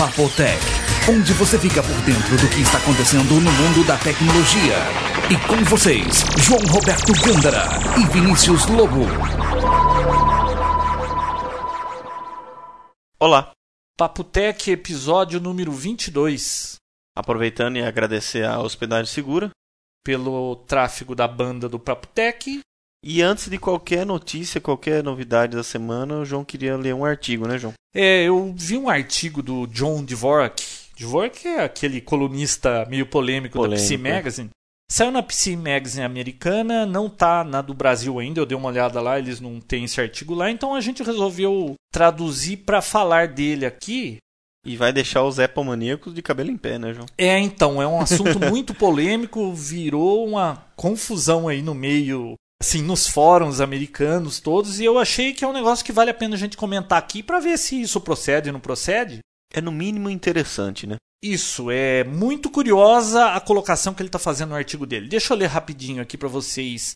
Papotec, onde você fica por dentro do que está acontecendo no mundo da tecnologia. E com vocês, João Roberto Gândara e Vinícius Lobo. Olá, Papotec, episódio número 22. aproveitando e agradecer a Hospedagem Segura. Pelo tráfego da banda do Papotec. E antes de qualquer notícia, qualquer novidade da semana, o João queria ler um artigo, né, João? É, eu vi um artigo do John Dvorak. Dvorak é aquele colunista meio polêmico, da Polêmico, PC é. Magazine. Saiu na PC Magazine americana, não tá na do Brasil ainda, eu dei uma olhada lá, eles não têm esse artigo lá, então a gente resolveu traduzir para falar dele aqui. E vai deixar os Apple maníacos de cabelo em pé, né, João? É, então, é um assunto muito polêmico, virou uma confusão aí no meio, assim, nos fóruns americanos todos, e eu achei que é um negócio que vale a pena a gente comentar aqui para ver se isso procede ou não procede. É no mínimo interessante, né? Isso, é muito curiosa a colocação que ele está fazendo no artigo dele. Deixa eu ler rapidinho aqui para vocês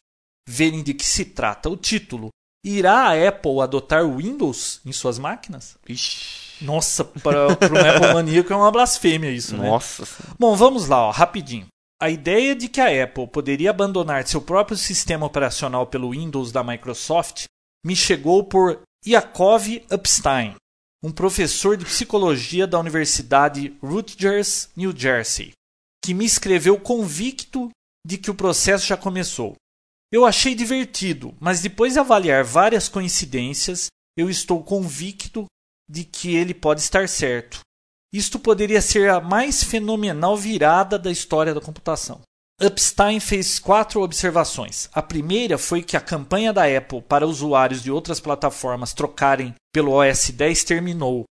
verem de que se trata. O título: Irá a Apple adotar Windows em suas máquinas? Ixi. Nossa, para um Apple maníaco é uma blasfêmia isso, né? Nossa. Bom, vamos lá, ó, rapidinho. A ideia de que a Apple poderia abandonar seu próprio sistema operacional pelo Windows da Microsoft me chegou por Yakov Epstein, um professor de psicologia da Universidade Rutgers, New Jersey, que me escreveu convicto de que o processo já começou. Eu achei divertido, mas depois de avaliar várias coincidências, eu estou convicto de que ele pode estar certo. Isto poderia ser a mais fenomenal virada da história da computação. Epstein fez quatro observações. A primeira foi que a campanha da Apple para usuários de outras plataformas trocarem pelo OS X terminou.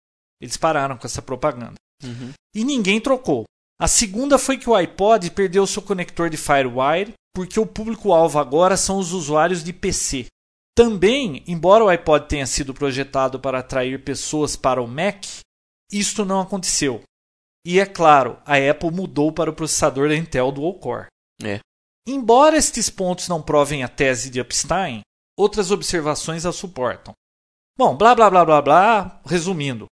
Eles pararam com essa propaganda. Uhum. E ninguém trocou. A segunda foi que o iPod perdeu seu conector de FireWire porque o público-alvo agora são os usuários de PC. Também, embora o iPod tenha sido projetado para atrair pessoas para o Mac, isto não aconteceu. E é claro, a Apple mudou para o processador da Intel Dual Core. É. Embora estes pontos não provem a tese de Epstein, outras observações a suportam. Bom, blá blá blá blá blá, resumindo.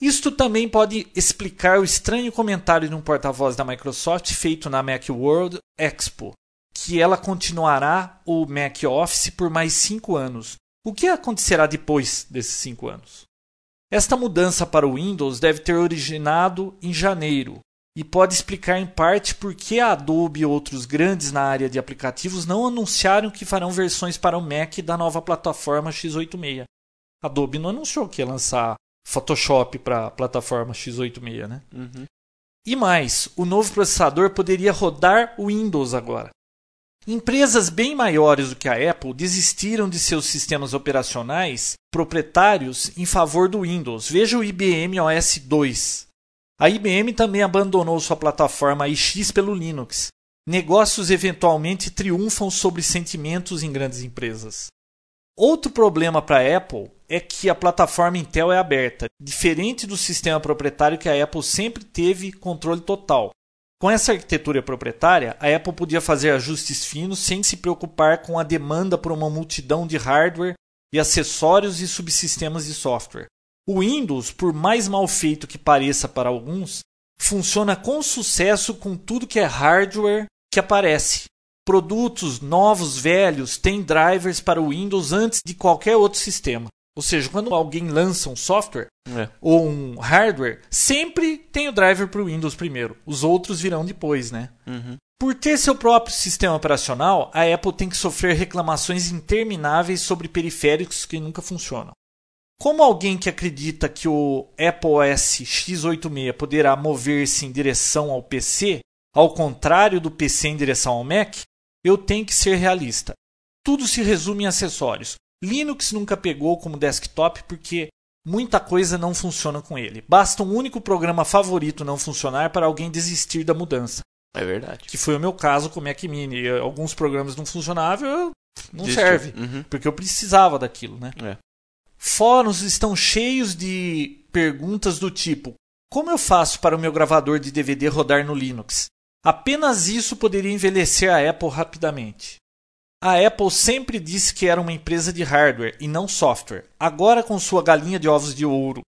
Isto também pode explicar o estranho comentário de um porta-voz da Microsoft feito na Macworld Expo, que ela continuará o Mac Office por mais cinco anos. O que acontecerá depois desses cinco anos? Esta mudança para o Windows deve ter originado em janeiro e pode explicar em parte por que a Adobe e outros grandes na área de aplicativos não anunciaram que farão versões para o Mac da nova plataforma x86. A Adobe não anunciou que ia lançar Photoshop para a plataforma x86, né? Uhum. E mais, o novo processador poderia rodar o Windows agora. Empresas bem maiores do que a Apple desistiram de seus sistemas operacionais proprietários em favor do Windows. Veja o IBM OS 2. A IBM também abandonou sua plataforma iX pelo Linux. Negócios eventualmente triunfam sobre sentimentos em grandes empresas. Outro problema para a Apple é que a plataforma Intel é aberta, diferente do sistema proprietário que a Apple sempre teve controle total. Com essa arquitetura proprietária, a Apple podia fazer ajustes finos sem se preocupar com a demanda por uma multidão de hardware e acessórios e subsistemas de software. O Windows, por mais mal feito que pareça para alguns, funciona com sucesso com tudo que é hardware que aparece. Produtos novos, velhos, têm drivers para o Windows antes de qualquer outro sistema. Ou seja, quando alguém lança um software É. ou um hardware, sempre tem o driver para o Windows primeiro. Os outros virão depois, né? Uhum. Por ter seu próprio sistema operacional, a Apple tem que sofrer reclamações intermináveis sobre periféricos que nunca funcionam. Como alguém que acredita que o Apple OS x86 poderá mover-se em direção ao PC, ao contrário do PC em direção ao Mac, eu tenho que ser realista. Tudo se resume em acessórios. Linux nunca pegou como desktop porque muita coisa não funciona com ele. Basta um único programa favorito não funcionar para alguém desistir da mudança É verdade. que foi o meu caso com o Mac Mini. Alguns programas não funcionavam, eu- não Desistiu. serve, Uhum. porque eu precisava daquilo, né? É. Fóruns estão cheios de perguntas do tipo: como eu faço para o meu gravador de DVD rodar no Linux? Apenas isso poderia envelhecer a Apple rapidamente. A Apple sempre disse que era uma empresa de hardware e não software. Agora, com sua galinha de ovos de ouro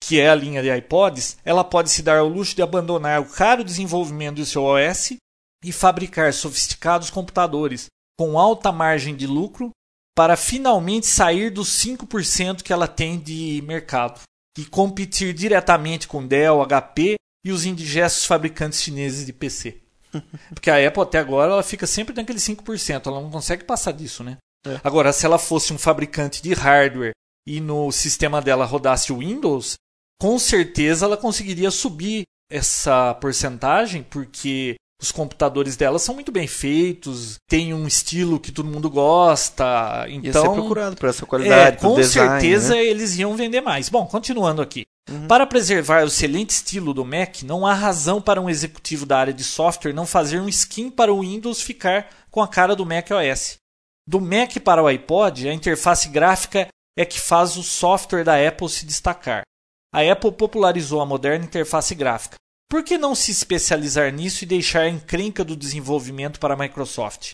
que é a linha de iPods, ela pode se dar ao luxo de abandonar o caro desenvolvimento do seu OS e fabricar sofisticados computadores com alta margem de lucro para finalmente sair dos 5% que ela tem de mercado e competir diretamente com Dell, HP e os indigestos fabricantes chineses de PC. Porque a Apple até agora ela fica sempre naquele 5%, ela não consegue passar disso, né? É. Agora, se ela fosse um fabricante de hardware e no sistema dela rodasse o Windows, com certeza ela conseguiria subir essa porcentagem, porque os computadores dela são muito bem feitos, tem um estilo que todo mundo gosta. Então, Ia ser então, procurado por essa qualidade. É, com design, certeza né? eles iam vender mais. Bom, continuando aqui. Uhum. Para preservar o excelente estilo do Mac, não há razão para um executivo da área de software não fazer um skin para o Windows ficar com a cara do Mac OS. Do Mac para o iPod, a interface gráfica é que faz o software da Apple se destacar. A Apple popularizou a moderna interface gráfica. Por que não se especializar nisso e deixar a encrenca do desenvolvimento para a Microsoft?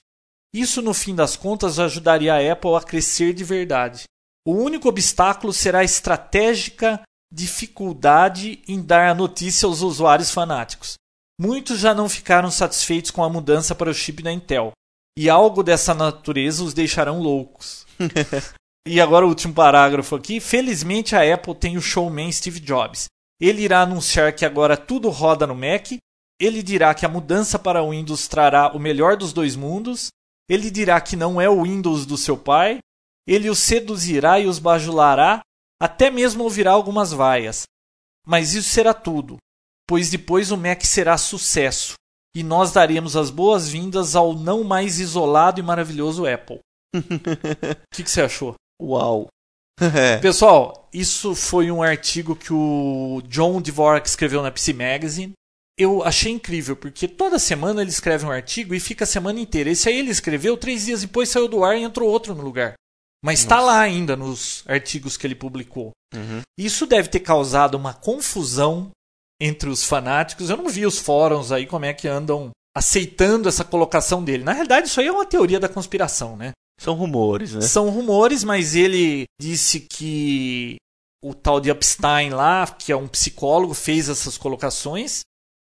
Isso, no fim das contas, ajudaria a Apple a crescer de verdade. O único obstáculo será a estratégica dificuldade em dar a notícia aos usuários fanáticos. Muitos já não ficaram satisfeitos com a mudança para o chip da Intel, e algo dessa natureza os deixarão loucos. e agora o último parágrafo aqui. Felizmente a Apple tem o showman Steve Jobs, ele irá anunciar que agora tudo roda no Mac. Ele dirá que a mudança para o Windows trará o melhor dos dois mundos. Ele dirá que não é o Windows do seu pai. Ele os seduzirá e os bajulará, até mesmo ouvirá algumas vaias. Mas isso será tudo, pois depois o Mac será sucesso e nós daremos as boas-vindas ao não mais isolado e maravilhoso Apple. O que, que você achou? Uau! Pessoal, isso foi um artigo que o John Dvorak escreveu na PC Magazine. Eu achei incrível, porque toda semana ele escreve um artigo e fica a semana inteira. Esse aí ele escreveu, três dias depois saiu do ar e entrou outro no lugar. Mas está lá ainda nos artigos que ele publicou. Uhum. Isso deve ter causado uma confusão entre os fanáticos. Eu não vi os fóruns aí como é que andam aceitando essa colocação dele. Na realidade, isso aí é uma teoria da conspiração, né? São rumores, né? São rumores, mas ele disse que o tal de Epstein lá, que é um psicólogo, fez essas colocações.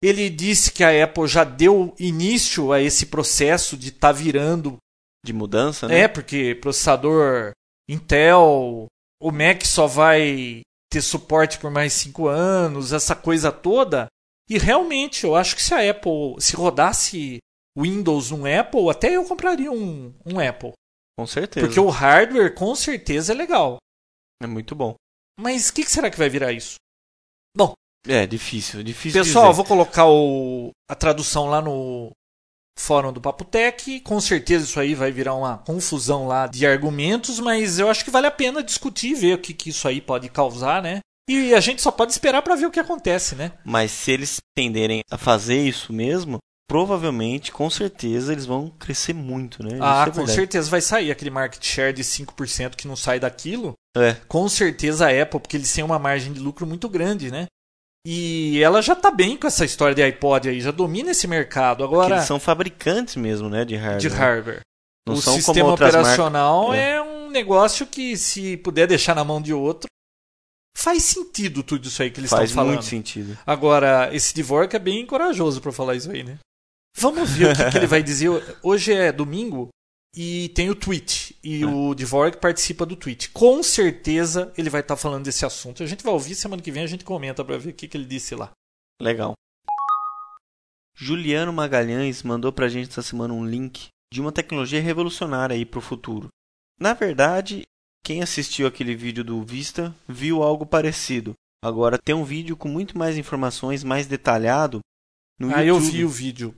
Ele disse que a Apple já deu início a esse processo de estar tá virando. De mudança, né? É, porque processador Intel, o Mac só vai ter suporte por mais cinco anos, essa coisa toda. E realmente, eu acho que se a Apple, se rodasse Windows no Apple, até eu compraria um, um Apple. Com certeza. Porque o hardware com certeza é legal. É muito bom. Mas o que, que, será que vai virar isso? Bom. É, difícil, difícil. Pessoal, dizer. vou colocar o, a tradução lá no fórum do Papotec. Com certeza isso aí vai virar uma confusão lá de argumentos, mas eu acho que vale a pena discutir e ver o que, que isso aí pode causar, né? E a gente só pode esperar para ver o que acontece, né? Mas se eles tenderem a fazer isso mesmo, provavelmente, com certeza, eles vão crescer muito, né? Ah, é com certeza vai sair aquele market share de 5% que não sai daquilo. É. Com certeza a Apple, porque eles têm uma margem de lucro muito grande, né? E ela já tá bem com essa história de iPod aí, já domina esse mercado. Agora porque eles são fabricantes mesmo, né, de hardware. De hardware. Não o sistema operacional marcas... é. é um negócio que se puder deixar na mão de outro, faz sentido tudo isso aí que eles estão falando. Faz muito sentido. Agora, esse Dvorak é bem corajoso para falar isso aí, né? Vamos ver o que, que, ele vai dizer. Hoje é domingo e tem o tweet. E é. o Dvorak participa do tweet. Com certeza ele vai estar tá falando desse assunto. A gente vai ouvir semana que vem, a gente comenta para ver o que, que ele disse lá. Legal. Juliano Magalhães mandou pra gente essa semana um link de uma tecnologia revolucionária aí pro futuro. Na verdade, quem assistiu aquele vídeo do Vista viu algo parecido. Agora tem um vídeo com muito mais informações, mais detalhado no ah, YouTube. eu vi o vídeo.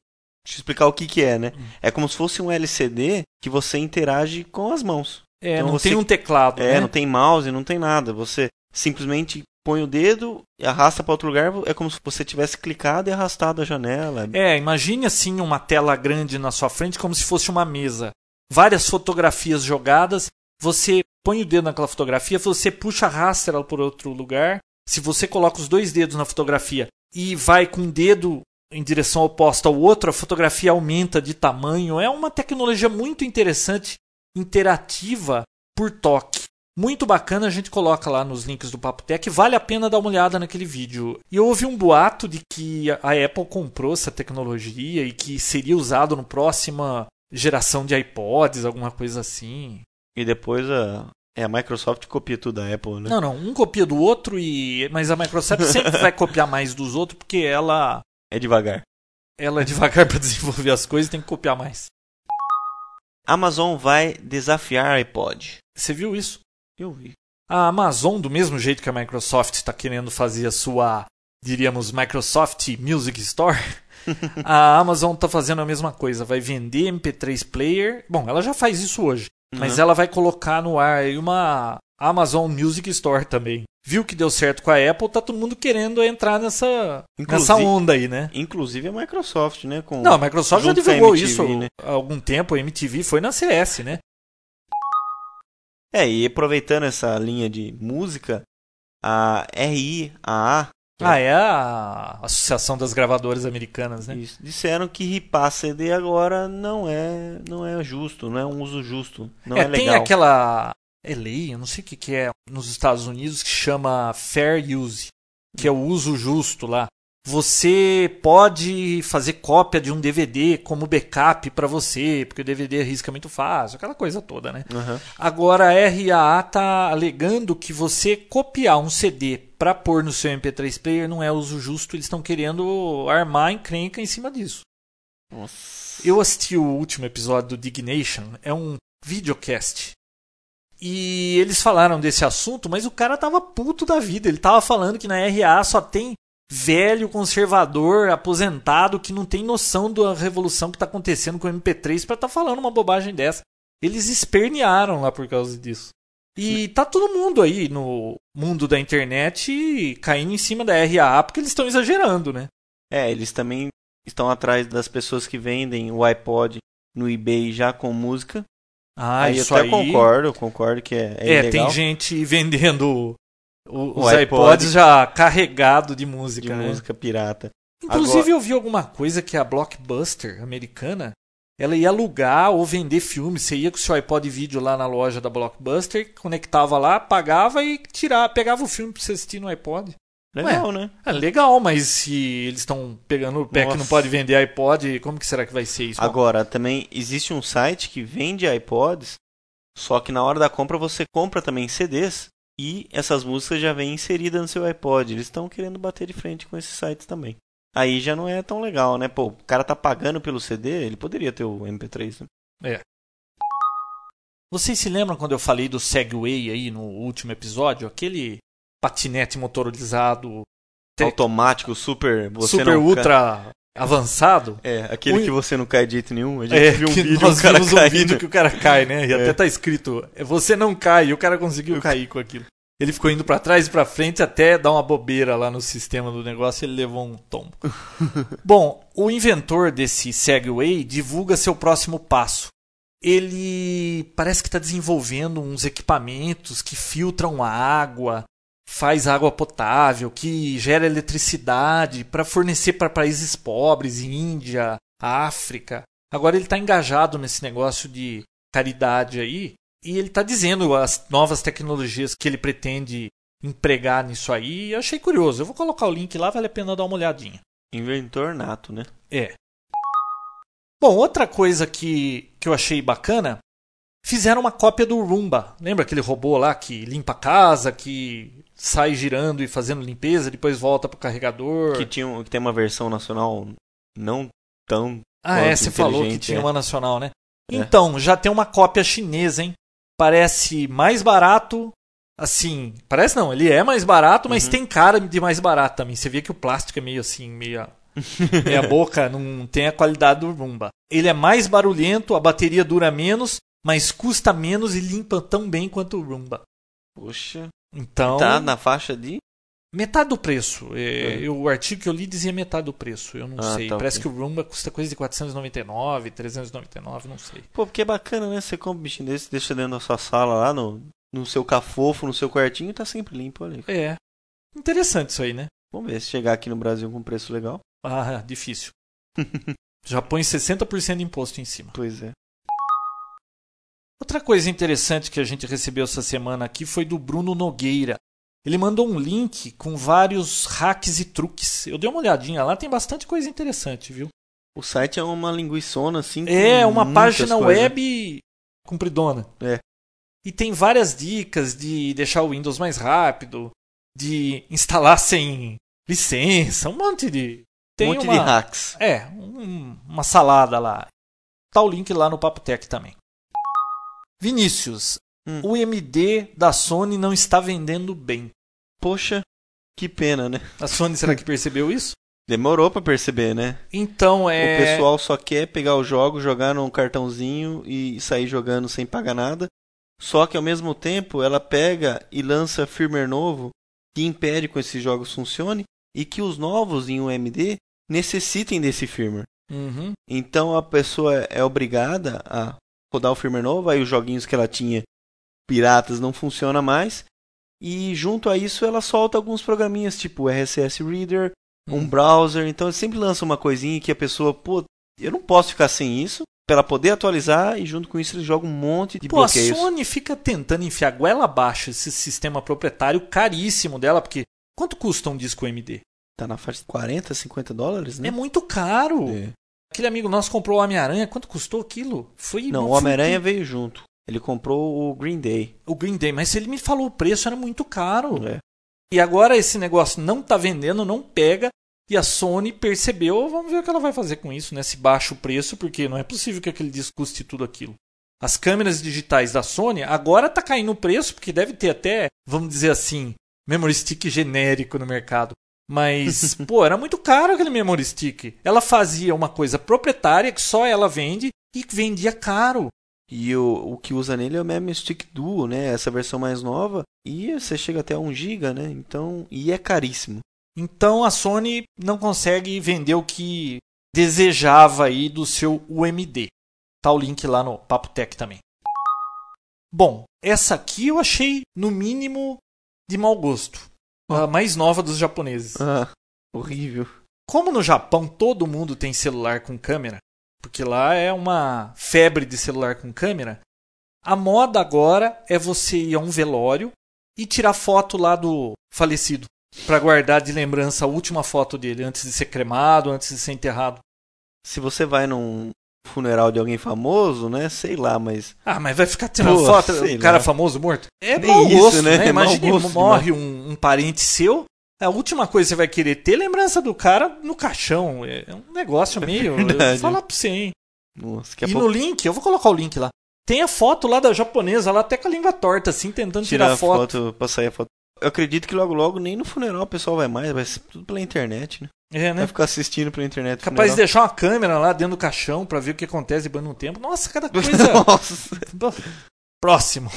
Eu explicar o que, que é, né? Hum. É como se fosse um LCD que você interage com as mãos. É, então não você... tem um teclado, É, né? não tem mouse, não tem nada. Você simplesmente põe o dedo e arrasta para outro lugar, é como se você tivesse clicado e arrastado a janela. É, imagine assim uma tela grande na sua frente como se fosse uma mesa. Várias fotografias jogadas, você põe o dedo naquela fotografia, você puxa, arrasta ela por outro lugar. Se você coloca os dois dedos na fotografia e vai com o dedo em direção oposta ao outro, a fotografia aumenta de tamanho. É uma tecnologia muito interessante, interativa por toque. Muito bacana, a gente coloca lá nos links do Papo Tech, vale a pena dar uma olhada naquele vídeo. E eu ouvi um boato de que a Apple comprou essa tecnologia e que seria usado no próxima geração de iPods, alguma coisa assim. E depois a, é, a Microsoft copia tudo da Apple, né? Não, não, um copia do outro e mas a Microsoft sempre vai copiar mais dos outros porque ela é devagar. Ela é devagar para desenvolver as coisas, tem que copiar mais. Amazon vai desafiar iPod. Você viu isso? Eu vi. A Amazon, do mesmo jeito que a Microsoft está querendo fazer a sua, diríamos, Microsoft Music Store, a Amazon está fazendo a mesma coisa. Vai vender MP3 Player. Bom, ela já faz isso hoje. Uhum. Mas ela vai colocar no ar uma Amazon Music Store também. Viu que deu certo com a Apple, tá todo mundo querendo entrar nessa, nessa onda aí, né? Inclusive a Microsoft, né? Com, Não, a Microsoft já divulgou MTV, isso né? há algum tempo. A MTV foi na CS, né? É, e aproveitando essa linha de música, a RIAA. Ah, é a Associação das Gravadoras Americanas, né? Isso. Disseram que ripar CD agora não é, não é justo, não é um uso justo, não é, é legal. Tem aquela é lei, eu não sei o que, que é nos Estados Unidos que chama fair use, que é o uso justo lá. Você pode fazer cópia de um DVD como backup para você, porque o DVD risca muito fácil, aquela coisa toda, né? Uhum. Agora a RAA está alegando que você copiar um CD para pôr no seu MP3 player não é uso justo, eles estão querendo armar encrenca em cima disso. Nossa. Eu assisti o último episódio do Dignation, é um videocast e eles falaram desse assunto, mas o cara tava puto da vida. Ele tava falando que na RA só tem velho conservador aposentado que não tem noção da revolução que está acontecendo com o MP3 para estar tá falando uma bobagem dessa. Eles espernearam lá por causa disso. E tá todo mundo aí no mundo da internet caindo em cima da RAA porque eles estão exagerando, né? É, eles também estão atrás das pessoas que vendem o iPod no eBay já com música. Ah, aí isso eu até aí... concordo, concordo que é, é, é tem gente vendendo o, os iPod, iPods já carregado de música, de né? música pirata. Inclusive Agora... eu vi alguma coisa que a Blockbuster americana ela ia alugar ou vender filmes. Você ia com o seu iPod vídeo lá na loja da Blockbuster, conectava lá, pagava e tirava, pegava o filme para você assistir no iPod. Legal, Ué, né? É legal, mas se eles estão pegando o pé Nossa. que não pode vender iPod, como que será que vai ser isso? Agora, também existe um site que vende iPods, só que na hora da compra você compra também CDs e essas músicas já vêm inseridas no seu iPod. Eles estão querendo bater de frente com esses sites também. Aí já não é tão legal, né? Pô, o cara tá pagando pelo CD, ele poderia ter o MP3, né? É. Vocês se lembram quando eu falei do Segway aí no último episódio? Aquele patinete motorizado automático, super, super ultra cai. avançado. É, aquele o... que você não cai de jeito nenhum. A gente é, viu um vídeo, nós vimos um vídeo que o cara cai, né? E é. até tá escrito, você não cai, e o cara conseguiu Eu... cair com aquilo. Ele ficou indo para trás e para frente até dar uma bobeira lá no sistema do negócio, ele levou um tombo. Bom, o inventor desse Segway divulga seu próximo passo. Ele parece que está desenvolvendo uns equipamentos que filtram a água, faz água potável, que gera eletricidade para fornecer para países pobres, Índia, África. Agora ele está engajado nesse negócio de caridade aí e ele está dizendo as novas tecnologias que ele pretende empregar nisso aí. Eu achei curioso. Eu vou colocar o link lá, vale a pena dar uma olhadinha. Inventor nato, né? É. Bom, outra coisa que, que eu achei bacana fizeram uma cópia do Roomba. Lembra aquele robô lá que limpa a casa, que sai girando e fazendo limpeza, depois volta pro carregador. Que, tinha, que tem uma versão nacional não tão. Ah, é, você falou que tinha é. uma nacional, né? É. Então, já tem uma cópia chinesa, hein? Parece mais barato. Assim, parece não, ele é mais barato, mas uhum. tem cara de mais barato também. Você vê que o plástico é meio assim, meio. meia boca, não tem a qualidade do Roomba. Ele é mais barulhento, a bateria dura menos, mas custa menos e limpa tão bem quanto o Roomba. Poxa. Então. Tá na faixa de? Metade do preço. É, é. o artigo que eu li dizia metade do preço. Eu não ah, sei. Tá, Parece okay. que o Roomba custa coisa de 499, 399, não sei. Pô, porque é bacana, né? Você compra um bichinho desse, deixa dentro da sua sala lá, no, no seu cafofo, no seu quartinho, tá sempre limpo ali. É. Interessante isso aí, né? Vamos ver se chegar aqui no Brasil com preço legal. Ah, difícil. Já põe 60% de imposto em cima. Pois é. Outra coisa interessante que a gente recebeu essa semana aqui foi do Bruno Nogueira. Ele mandou um link com vários hacks e truques. Eu dei uma olhadinha lá, tem bastante coisa interessante, viu? O site é uma linguiçona assim. É, uma página coisas. web compridona. É. E tem várias dicas de deixar o Windows mais rápido, de instalar sem licença, um monte de. Tem um monte uma, de hacks. É, um- uma salada lá. Tá o link lá no Papo Tech também. Vinícius, Hum. o MD da Sony não está vendendo bem. Poxa, que pena, né? A Sony será que percebeu isso? Demorou pra perceber, né? Então é. O pessoal só quer pegar o jogo, jogar num cartãozinho e sair jogando sem pagar nada. Só que ao mesmo tempo ela pega e lança firmware novo que impede que esses jogos funcionem e que os novos em UMD necessitem desse firmware. Uhum. Então a pessoa é obrigada a rodar o firmware novo, aí os joguinhos que ela tinha piratas não funcionam mais. E junto a isso ela solta alguns programinhas tipo RSS Reader, um Hum. browser, então ele sempre lança uma coisinha que a pessoa, pô, eu não posso ficar sem isso, para ela poder atualizar e junto com isso ele joga um monte de Pô, a bloqueios. Sony fica tentando enfiar goela abaixo esse sistema proprietário caríssimo dela, porque quanto custa um disco MD? Tá na faixa de 40, 50 dólares, né? É muito caro. É. Aquele amigo nosso comprou o Homem-Aranha, quanto custou aquilo? Foi Não, o Homem-Aranha veio junto. Ele comprou o Green Day. O Green Day, mas ele me falou o preço era muito caro. É. E agora esse negócio não tá vendendo, não pega. E a Sony percebeu, vamos ver o que ela vai fazer com isso, né? Se baixa o preço, porque não é possível que aquele disco custe tudo aquilo. As câmeras digitais da Sony agora tá caindo o preço, porque deve ter até, vamos dizer assim, memory stick genérico no mercado. Mas, pô, era muito caro aquele memory stick. Ela fazia uma coisa proprietária que só ela vende e vendia caro. E o, o que usa nele é o Memory Stick Duo, né? Essa versão mais nova. E você chega até 1 GB, né? Então, e é caríssimo. Então a Sony não consegue vender o que desejava aí do seu UMD. Tá o link lá no Papo Tech também. Bom, essa aqui eu achei no mínimo de mau gosto. A mais nova dos japoneses. Ah, horrível. Como no Japão todo mundo tem celular com câmera, porque lá é uma febre de celular com câmera, a moda agora é você ir a um velório e tirar foto lá do falecido para guardar de lembrança a última foto dele antes de ser cremado, antes de ser enterrado. Se você vai num funeral de alguém famoso, né? Sei lá, mas. Ah, mas vai ficar tirando Pô, foto sei o cara lá. famoso morto? É Nem mau isso, gosto, né? né? É mau Imagine gosto morre um, um parente seu, a última coisa que você vai querer ter é lembrança do cara no caixão. É é um negócio meio. Eu vou falar pra você, hein? Nossa, e pouco no link, eu vou colocar o link lá. Tem a foto lá da japonesa, lá até com a língua torta, assim, tentando tirar, tirar foto. foto. pra sair a foto. Eu acredito que logo logo nem no funeral o pessoal vai mais, vai ser tudo pela internet, né? É, né? Vai ficar assistindo pela internet. Capaz de deixar uma câmera lá dentro do caixão pra ver o que acontece depois de um tempo. Nossa, cada coisa. Nossa. Próximo.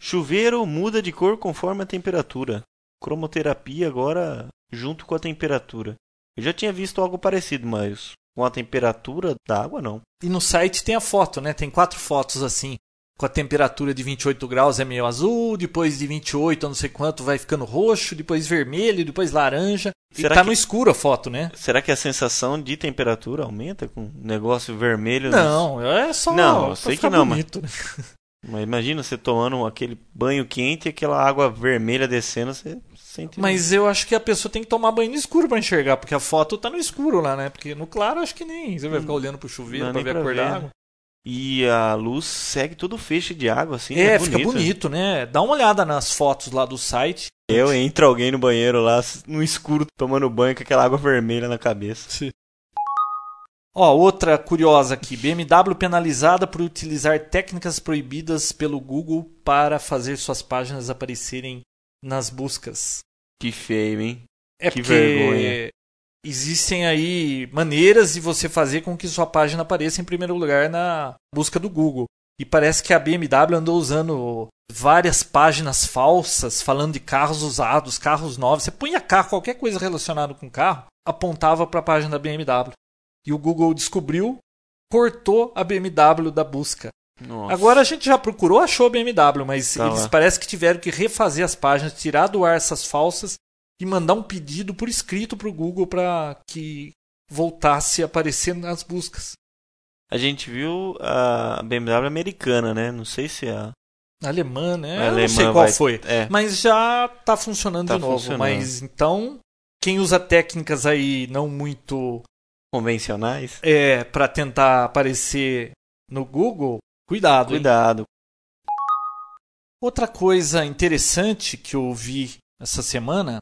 Chuveiro muda de cor conforme a temperatura. Cromoterapia agora junto com a temperatura. Eu já tinha visto algo parecido, mas com a temperatura da água não. E no site tem a foto, né? Tem quatro fotos assim. Com a temperatura de 28 graus é meio azul, depois de 28 eu não sei quanto vai ficando roxo, depois vermelho, depois laranja. Será e tá que- no escuro a foto, né? Será que a sensação de temperatura aumenta com um negócio vermelho? Não, é só Não, eu sei que não, mas- bonito, né? Mas imagina você tomando aquele banho quente e aquela água vermelha descendo, você sente. Mas eu acho que a pessoa tem que tomar banho no escuro pra enxergar, porque a foto tá no escuro lá, né? Porque no claro acho que nem. Você vai ficar olhando pro chuveiro Hum. Nem ver a cor da água. E a luz segue todo o feixe de água, assim. é, né? fica bonito, né? Dá uma olhada nas fotos lá do site. Eu entra alguém no banheiro lá, no escuro, tomando banho com aquela água vermelha na cabeça. Ó, outra curiosa aqui. BMW penalizada por utilizar técnicas proibidas pelo Google para fazer suas páginas aparecerem nas buscas. Que feio, hein? É Que porque vergonha. Existem aí maneiras de você fazer com que sua página apareça em primeiro lugar na busca do Google. E parece que a BMW andou usando várias páginas falsas falando de carros usados, carros novos. Você punha carro, qualquer coisa relacionada com carro, apontava para a página da BMW. E o Google descobriu, cortou a BMW da busca. Nossa. Agora a gente já procurou, achou a BMW, mas Tá eles lá. parece que tiveram que refazer as páginas, tirar do ar essas falsas e mandar um pedido por escrito para o Google para que voltasse a aparecer nas buscas. A gente viu a BMW americana, né? Não sei se a. Alemã, né? A Eu não alemã sei qual vai- foi. É. Mas já tá funcionando Tá de novo. funcionando. Mas então, quem usa técnicas aí não muito Convencionais. é para tentar aparecer no Google, cuidado. hein? Cuidado. Outra coisa interessante que eu vi essa semana,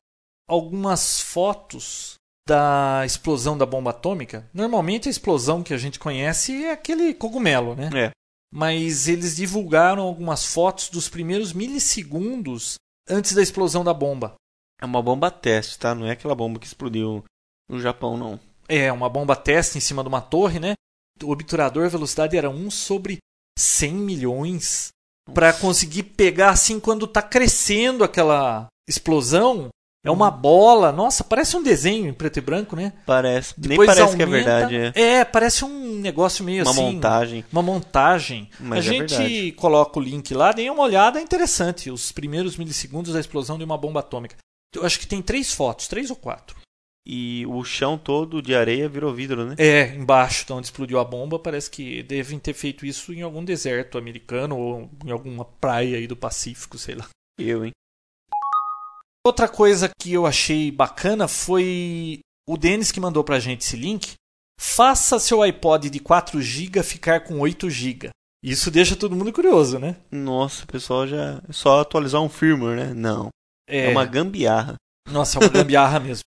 algumas fotos da explosão da bomba atômica. Normalmente a explosão que a gente conhece é aquele cogumelo, né? É. Mas eles divulgaram algumas fotos dos primeiros milissegundos antes da explosão da bomba. É uma bomba teste, tá? Não é aquela bomba que explodiu no Japão, não. É, uma bomba teste em cima de uma torre, né? O obturador a velocidade era 1 sobre 100 milhões. Para conseguir pegar assim quando tá crescendo aquela explosão. É uma bola. Nossa, parece um desenho em preto e branco, né? Parece. Depois Nem parece que é aumenta- verdade, é. É, parece um negócio meio Uma assim. montagem. Uma montagem. Mas a é gente verdade. coloca o link lá, deem uma olhada, é interessante. Os primeiros milissegundos da explosão de uma bomba atômica. Eu acho que tem três fotos, três ou quatro. E o chão todo de areia virou vidro, né? É, embaixo de onde explodiu a bomba, parece que devem ter feito isso em algum deserto americano ou em alguma praia aí do Pacífico, sei lá. Eu, hein? Outra coisa que eu achei bacana foi o Denis que mandou pra gente esse link. Faça seu iPod de 4 GB ficar com 8 GB. Isso deixa todo mundo curioso, né? Nossa, o pessoal já. É só atualizar um firmware, né? Não. É, uma gambiarra. Nossa, é uma gambiarra mesmo.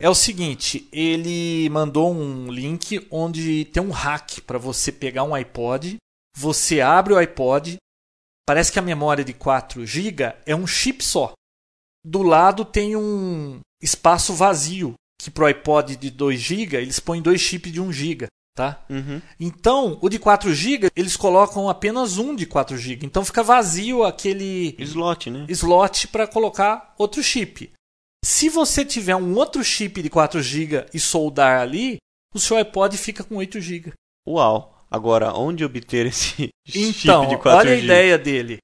É o seguinte, ele mandou um link onde tem um hack para você pegar um iPod, você abre o iPod, parece que a memória de 4 GB é um chip só. Do lado tem um espaço vazio, que pro iPod de 2 GB eles põem dois chips de 1 GB, tá? Uhum. Então, o de 4 GB eles colocam apenas um de 4 GB. Então fica vazio aquele Slot, né? slot para colocar outro chip. Se você tiver um outro chip de 4 GB e soldar ali, o seu iPod fica com 8 GB. Uau. Agora, onde obter esse Então, chip de 4G? olha a ideia dele,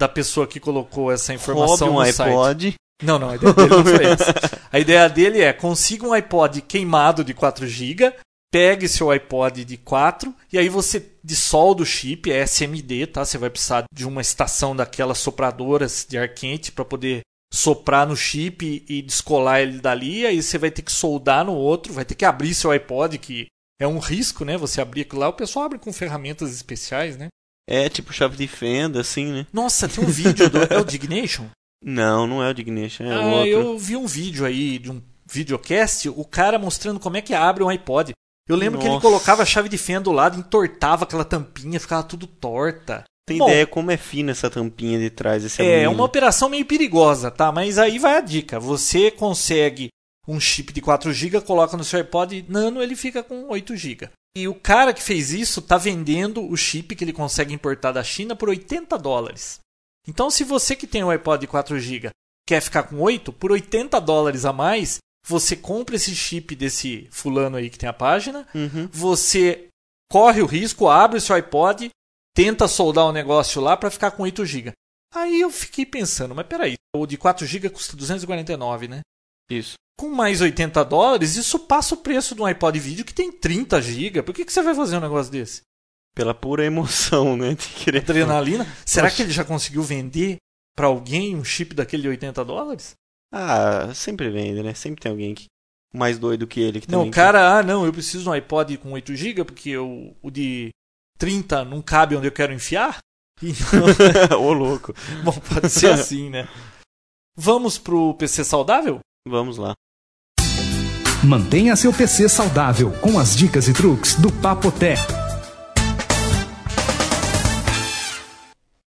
da pessoa que colocou essa informação Roube um no site. iPod. Não, não, a ideia dele não foi essa. A ideia dele é consiga um iPod queimado de 4 GB, pegue seu iPod de 4 e aí você dissolda o chip, é SMD, tá? Você vai precisar de uma estação daquelas sopradoras de ar quente para poder soprar no chip e descolar ele dali, aí você vai ter que soldar no outro, vai ter que abrir seu iPod, que é um risco, né? Você abrir aquilo lá, o pessoal abre com ferramentas especiais, né? É tipo chave de fenda, assim, né? Nossa, tem um vídeo do é o Dignation? Não, não é o Dignition, é o Ah, outro. eu vi um vídeo aí de um videocast, o cara mostrando como é que abre um iPod. Eu lembro que ele Nossa. colocava a chave de fenda do lado, entortava aquela tampinha, ficava tudo torta. Tem Bom, ideia como é fina essa tampinha de trás desse É alumínio. uma operação meio perigosa, tá? Mas aí vai a dica. Você consegue um chip de 4 GB, coloca no seu iPod Nano, ele fica com 8 GB. E o cara que fez isso tá vendendo o chip que ele consegue importar da China por 80 dólares. Então, se você que tem um iPod de 4 GB quer ficar com 8, por 80 dólares a mais, você compra esse chip desse fulano aí que tem a página, Uhum. você corre o risco, abre o seu iPod, tenta soldar o negócio lá para ficar com 8 GB. Aí eu fiquei pensando, mas peraí, o de 4 GB custa 249, né? Isso. Com mais 80 dólares, isso passa o preço de um iPod vídeo que tem 30 GB. Por que, que você vai fazer um negócio desse? Pela pura emoção, né? De querer... Adrenalina? Será Poxa. que ele já conseguiu vender para alguém um chip daquele de 80 dólares? Ah, sempre vende, né? Sempre tem alguém que... mais doido que ele. Que Não, o cara, ah, não, eu preciso de um iPod com 8 GB porque o, o de 30 não cabe onde eu quero enfiar? Então, Ô, louco. Bom, pode ser assim, né? Vamos pro PC saudável? Vamos lá. Mantenha seu PC saudável com as dicas e truques do Papotec.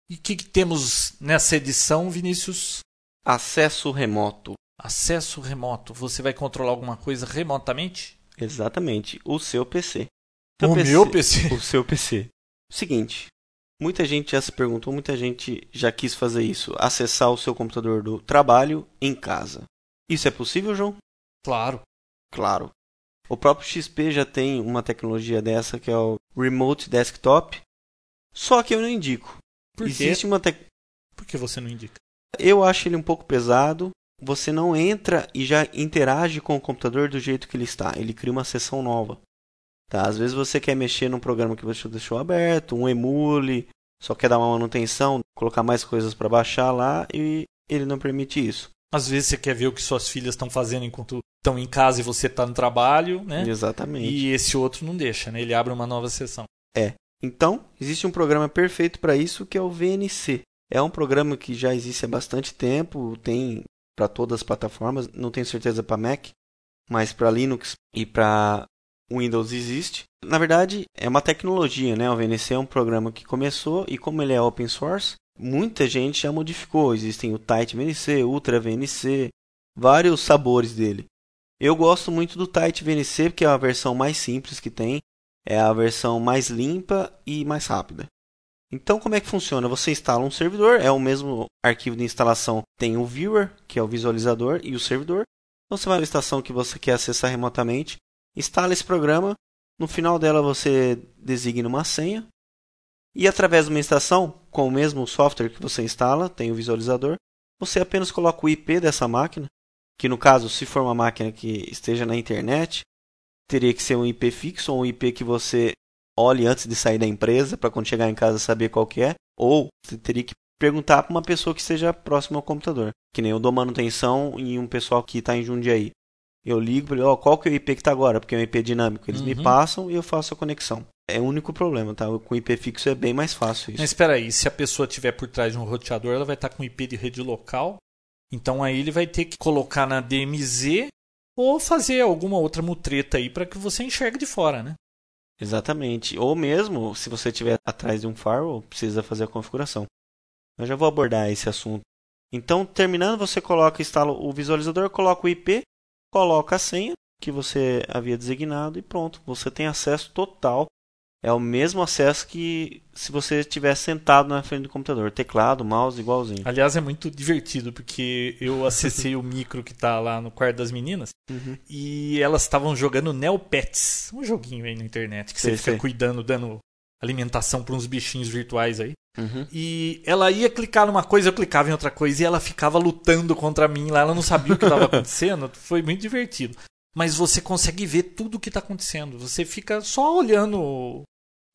E o que, que temos nessa edição, Vinícius? Acesso remoto. Acesso remoto. Você vai controlar alguma coisa remotamente? Exatamente. O seu PC. o meu PC. O seu PC. Seguinte. Muita gente já se perguntou, muita gente já quis fazer isso. Acessar o seu computador do trabalho em casa. Isso é possível, João? Claro. Claro. O próprio XP já tem uma tecnologia dessa que é o Remote Desktop. Só que eu não indico. Por quê? Existe uma tec... Por que você não indica? Eu acho ele um pouco pesado. Você não entra e já interage com o computador do jeito que ele está. Ele cria uma sessão nova. Tá? Às vezes você quer mexer num programa que você deixou aberto, um emule, só quer dar uma manutenção, colocar mais coisas para baixar lá e ele não permite isso. Às vezes você quer ver o que suas filhas estão fazendo enquanto estão em casa e você está no trabalho, né? Exatamente. E esse outro não deixa, né? Ele abre uma nova sessão. É. Então, existe um programa perfeito para isso que é o VNC. É um programa que já existe há bastante tempo, tem para todas as plataformas, não tenho certeza para Mac, mas para Linux e para Windows existe. Na verdade, é uma tecnologia, né? O VNC é um programa que começou e como ele é open source, muita gente já modificou. Existem o Tight VNC, Ultra VNC, vários sabores dele. Eu gosto muito do Tight VNC porque é a versão mais simples que tem, é a versão mais limpa e mais rápida. Então, como é que funciona? Você instala um servidor, é o mesmo arquivo de instalação, tem o viewer, que é o visualizador, e o servidor. Então, você vai na estação que você quer acessar remotamente, instala esse programa, no final dela você designa uma senha, e através de uma estação, com o mesmo software que você instala, tem o visualizador, você apenas coloca o IP dessa máquina, que no caso, se for uma máquina que esteja na internet, teria que ser um IP fixo ou um IP que você olhe antes de sair da empresa para quando chegar em casa saber qual que é, ou você teria que perguntar para uma pessoa que esteja próxima ao computador, que nem eu dou manutenção em um pessoal que está em Jundiaí. Eu ligo para ele, oh, qual que é o IP que está agora, porque é um IP dinâmico. Eles uhum. me passam e eu faço a conexão. É o único problema, tá? Com IP fixo é bem mais fácil isso. Mas espera aí, se a pessoa tiver por trás de um roteador, ela vai estar com IP de rede local. Então aí ele vai ter que colocar na DMZ ou fazer alguma outra mutreta aí para que você enxergue de fora, né? Exatamente. Ou mesmo, se você estiver atrás de um firewall, precisa fazer a configuração. Eu já vou abordar esse assunto. Então, terminando, você coloca, instala o visualizador, coloca o IP, coloca a senha que você havia designado e pronto. Você tem acesso total é o mesmo acesso que se você estivesse sentado na frente do computador. Teclado, mouse, igualzinho. Aliás, é muito divertido, porque eu acessei o micro que está lá no quarto das meninas uhum. e elas estavam jogando Neopets, um joguinho aí na internet que sei, você fica sei. cuidando, dando alimentação para uns bichinhos virtuais aí. Uhum. E ela ia clicar numa coisa, eu clicava em outra coisa e ela ficava lutando contra mim lá. Ela não sabia o que estava acontecendo. Foi muito divertido. Mas você consegue ver tudo o que está acontecendo. Você fica só olhando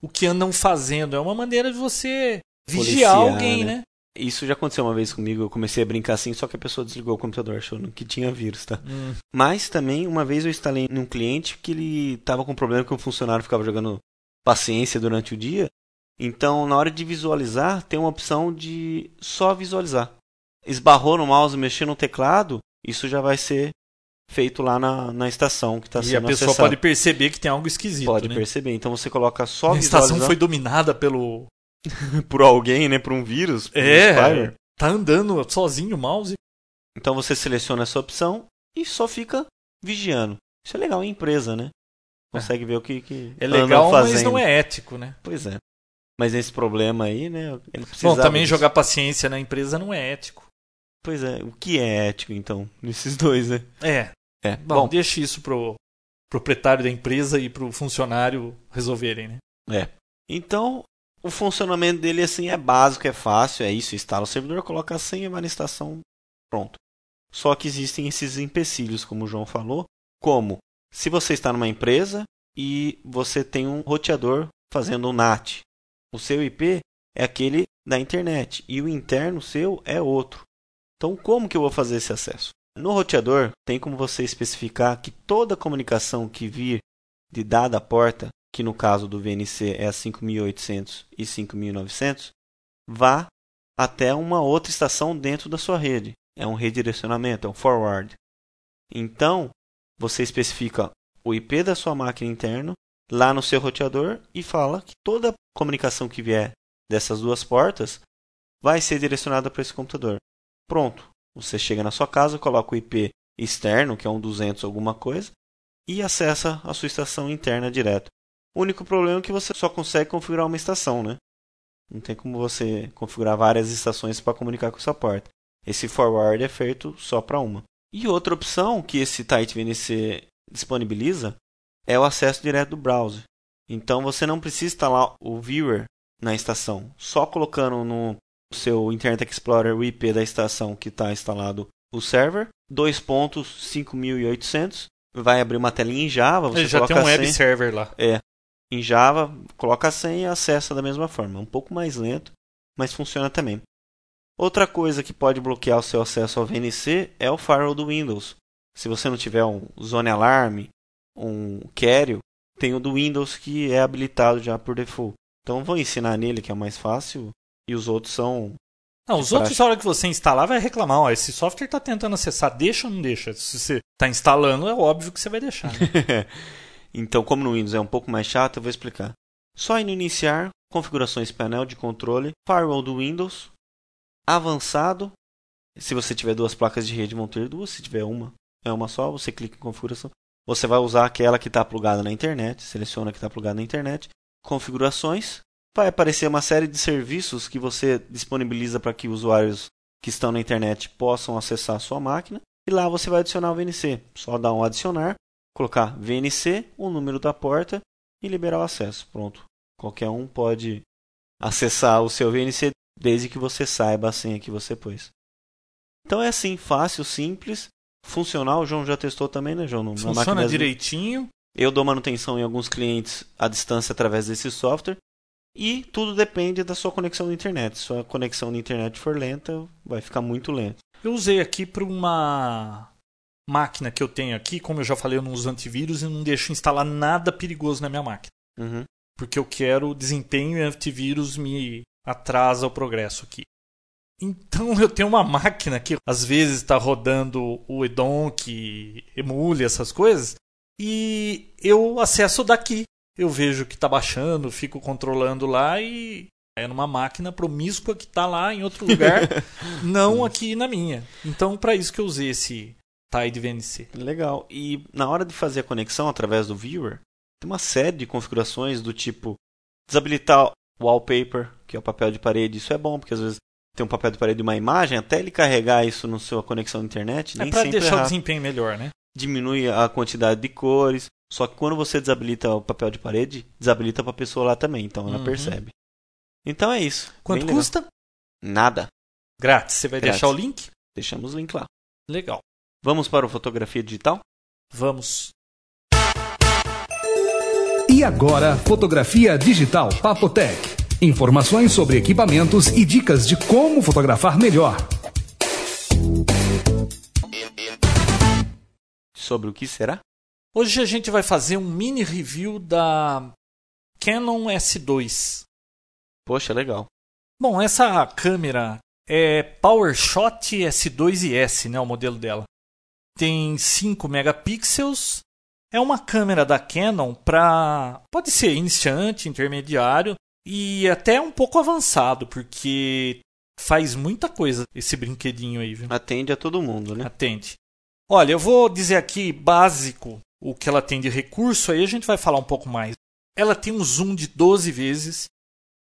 o que andam fazendo. É uma maneira de você vigiar Policiar, alguém, né? né? Isso já aconteceu uma vez comigo, eu comecei a brincar assim, só que a pessoa desligou o computador achando que tinha vírus, tá? Hum. Mas também, uma vez eu instalei num cliente que ele tava com um problema que um funcionário ficava jogando paciência durante o dia. Então, na hora de visualizar, tem uma opção de só visualizar. Esbarrou no mouse, mexeu no teclado, isso já vai ser feito lá na, na estação que está sendo E a pessoa pode perceber que tem algo esquisito. Pode né? perceber. Então você coloca só A estação foi dominada pelo. por alguém, né? Por um vírus. Por é. Um tá andando sozinho o mouse. Então você seleciona essa opção e só fica vigiando. Isso é legal em empresa, né? Consegue é. ver o que, que É legal, mas não é ético, né? Pois é. Mas esse problema aí, né? Bom, também disso. jogar paciência na empresa não é ético. Pois é, o que é ético então, nesses dois, né? É. É. Bom, Bom deixe isso pro proprietário da empresa e pro funcionário resolverem, né? É. Então, o funcionamento dele assim é básico, é fácil, é isso, instala o servidor, coloca a senha, vai na estação, pronto. Só que existem esses empecilhos, como o João falou, como se você está numa empresa e você tem um roteador fazendo um NAT. O seu IP é aquele da internet e o interno seu é outro. Então, como que eu vou fazer esse acesso? No roteador, tem como você especificar que toda comunicação que vir de dada porta, que no caso do VNC é a 5800 e 5900, vá até uma outra estação dentro da sua rede. É um redirecionamento, é um forward. Então, você especifica o IP da sua máquina interna lá no seu roteador e fala que toda comunicação que vier dessas duas portas vai ser direcionada para esse computador. Pronto. Você chega na sua casa, coloca o IP externo, que é um 200 alguma coisa, e acessa a sua estação interna direto. O único problema é que você só consegue configurar uma estação, né? Não tem como você configurar várias estações para comunicar com sua porta. Esse forward é feito só para uma. E outra opção que esse Tight VNC disponibiliza é o acesso direto do browser. Então você não precisa instalar o viewer na estação. Só colocando no seu Internet Explorer o IP da estação que está instalado o server, 2.5800, vai abrir uma telinha em Java, você Ele já coloca tem um web server lá. É. Em Java, coloca a senha e acessa da mesma forma. É um pouco mais lento, mas funciona também. Outra coisa que pode bloquear o seu acesso ao VNC é o firewall do Windows. Se você não tiver um Zone Alarm, um Carrier, tem o do Windows que é habilitado já por default. Então vou ensinar nele que é o mais fácil e os outros são Não, os outros, na hora que você instalar, vai reclamar. Ó, esse software está tentando acessar, deixa ou não deixa? Se você está instalando, é óbvio que você vai deixar. né? então, como no Windows é um pouco mais chato, eu vou explicar. Só em iniciar, configurações painel de controle, firewall do Windows, avançado. Se você tiver duas placas de rede, vão ter duas. Se tiver uma, é uma só. Você clica em configuração. Você vai usar aquela que está plugada na internet. Seleciona a que está plugada na internet. Configurações. Vai aparecer uma série de serviços que você disponibiliza para que usuários que estão na internet possam acessar a sua máquina. E lá você vai adicionar o VNC. Só dar um adicionar, colocar VNC, o número da porta e liberar o acesso. Pronto. Qualquer um pode acessar o seu VNC desde que você saiba a senha que você pôs. Então é assim, fácil, simples, funcional. O João já testou também, né, João? Funciona direitinho. Eu dou manutenção em alguns clientes à distância através desse software. E tudo depende da sua conexão na internet. Se sua conexão na internet for lenta, vai ficar muito lento. Eu usei aqui para uma máquina que eu tenho aqui. Como eu já falei, eu não uso antivírus e não deixo instalar nada perigoso na minha máquina. Uhum. Porque eu quero desempenho e antivírus me atrasa o progresso aqui. Então eu tenho uma máquina que às vezes está rodando o Edon, que emule essas coisas, e eu acesso daqui. Eu vejo que está baixando, fico controlando lá e é numa máquina promíscua que está lá em outro lugar, não aqui na minha. Então para isso que eu usei esse Tide VNC. Legal. E na hora de fazer a conexão através do viewer, tem uma série de configurações do tipo desabilitar o wallpaper, que é o papel de parede. Isso é bom, porque às vezes tem um papel de parede de uma imagem, até ele carregar isso na sua conexão à internet, É nem para sempre deixar é o desempenho melhor, né? diminui a quantidade de cores. Só que quando você desabilita o papel de parede, desabilita para a pessoa lá também, então ela Uhum. percebe. Então é isso. Quanto Bem legal. custa? Nada. Grátis. Você vai Grátis. deixar o link? Deixamos o link lá. Legal. Vamos para o fotografia digital? Vamos. E agora, fotografia digital Papotec. Informações sobre equipamentos e dicas de como fotografar melhor. Sobre o que será? Hoje a gente vai fazer um mini review da Canon S2. Poxa, legal. Bom, essa câmera é PowerShot S2 e S, né, o modelo dela. Tem 5 megapixels. É uma câmera da Canon para pode ser iniciante, intermediário e até um pouco avançado, porque faz muita coisa esse brinquedinho aí, viu? Atende a todo mundo, né? Atende. Olha, eu vou dizer aqui básico o que ela tem de recurso, aí a gente vai falar um pouco mais. Ela tem um zoom de 12 vezes.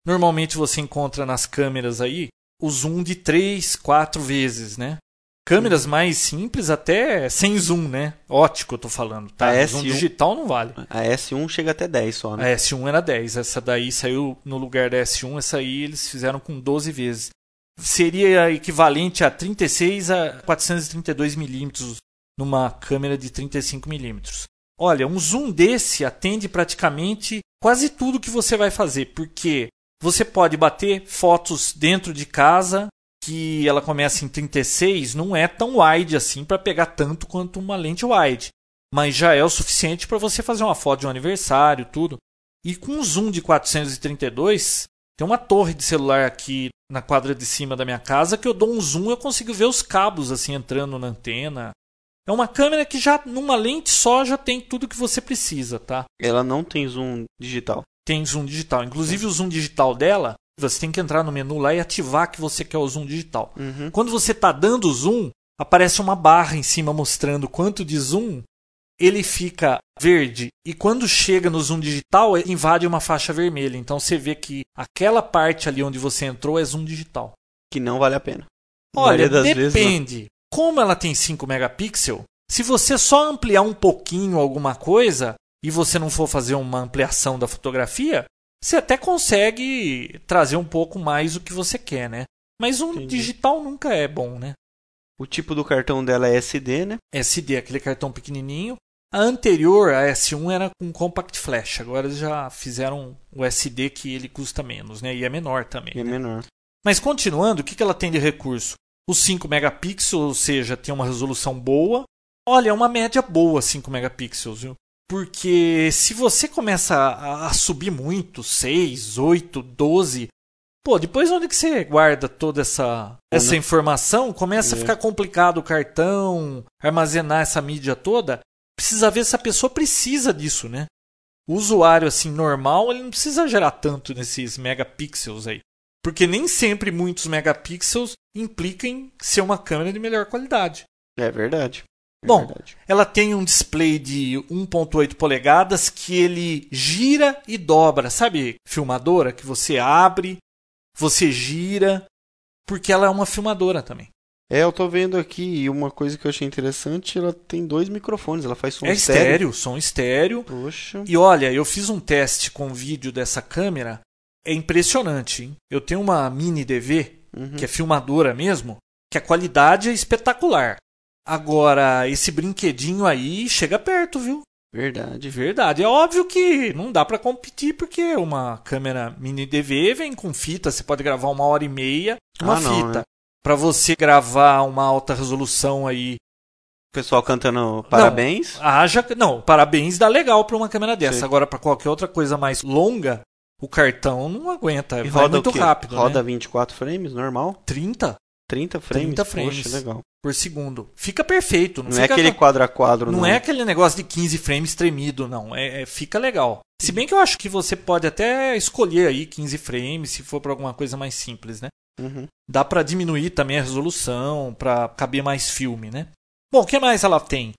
Normalmente você encontra nas câmeras aí o zoom de 3, 4 vezes, né? Câmeras mais simples até sem zoom, né? Ótico, eu tô falando, tá? A Zoom S1 digital não vale. A S1 chega até 10 só, A né? S1 era 10, essa daí saiu no lugar da S1, essa aí eles fizeram com 12 vezes. Seria equivalente a 36 a 432 milímetros numa câmera de 35 milímetros. Olha, um zoom desse atende praticamente quase tudo que você vai fazer, porque você pode bater fotos dentro de casa que ela começa em 36, não é tão wide assim para pegar tanto quanto uma lente wide, mas já é o suficiente para você fazer uma foto de um aniversário, tudo. E com um zoom de 432, tem uma torre de celular aqui na quadra de cima da minha casa que eu dou um zoom e eu consigo ver os cabos assim entrando na antena. É uma câmera que já numa lente só já tem tudo que você precisa, tá? Ela não tem zoom digital. Tem zoom digital. Inclusive o zoom digital dela, você tem que entrar no menu lá e ativar que você quer o zoom digital. Uhum. Quando você está dando zoom, aparece uma barra em cima mostrando quanto de zoom ele fica verde. E quando chega no zoom digital, invade uma faixa vermelha. Então você vê que aquela parte ali onde você entrou é zoom digital. Que não vale a pena. A Olha, maioria das vezes, depende. Como ela tem 5 megapixels, se você só ampliar um pouquinho alguma coisa e você não for fazer uma ampliação da fotografia, você até consegue trazer um pouco mais o que você quer, né? Mas um Entendi. digital nunca é bom, né? O tipo do cartão dela é SD, né? SD, aquele cartão pequenininho. A anterior, a S1, era com compact flash. Agora eles já fizeram o SD que ele custa menos, né? E é menor também. É né? menor. Mas continuando, o que ela tem de recurso? Os 5 megapixels, ou seja, tem uma resolução boa. Olha, é uma média boa 5 megapixels, viu? Porque se você começa a, a subir muito, 6, 8, 12, pô, depois onde que você guarda toda essa, essa né? informação? Começa a É. ficar complicado o cartão, armazenar essa mídia toda. Precisa ver se a pessoa precisa disso, né? O usuário assim normal, ele não precisa gerar tanto nesses megapixels aí. Porque nem sempre muitos megapixels implicam ser uma câmera de melhor qualidade. É verdade. É Bom, verdade. ela tem um display de 1.8 polegadas que ele gira e dobra, sabe? Filmadora que você abre, você gira, porque ela é uma filmadora também. É, eu tô vendo aqui e uma coisa que eu achei interessante, ela tem dois microfones, ela faz som é estéreo, som estéreo. Poxa. E olha, eu fiz um teste com vídeo dessa câmera, é impressionante, hein? Eu tenho uma mini DV, Uhum. que é filmadora mesmo, que a qualidade é espetacular. Agora, esse brinquedinho aí chega perto, viu? Verdade. De verdade. É óbvio que não dá pra competir, porque uma câmera mini DV vem com fita, você pode gravar uma hora e meia, uma Ah, não, fita. né? Pra você gravar uma alta resolução aí, O pessoal cantando parabéns. haja. Não, parabéns, dá legal pra uma câmera dessa. Sim. Agora, pra qualquer outra coisa mais longa, o cartão não aguenta. E vai roda muito rápido. Roda né? 24 frames, normal? 30 30 frames? 30 frames. Poxa, legal. por segundo. Fica perfeito. Não, Não, é fica aquele quadro a quadro, não. Não é aquele negócio de 15 frames tremido, não. É, é- fica legal. Se bem que eu acho que você pode até escolher aí 15 frames se for para alguma coisa mais simples, né? Uhum. Dá para diminuir também a resolução, para caber mais filme, né? Bom, o que mais ela tem?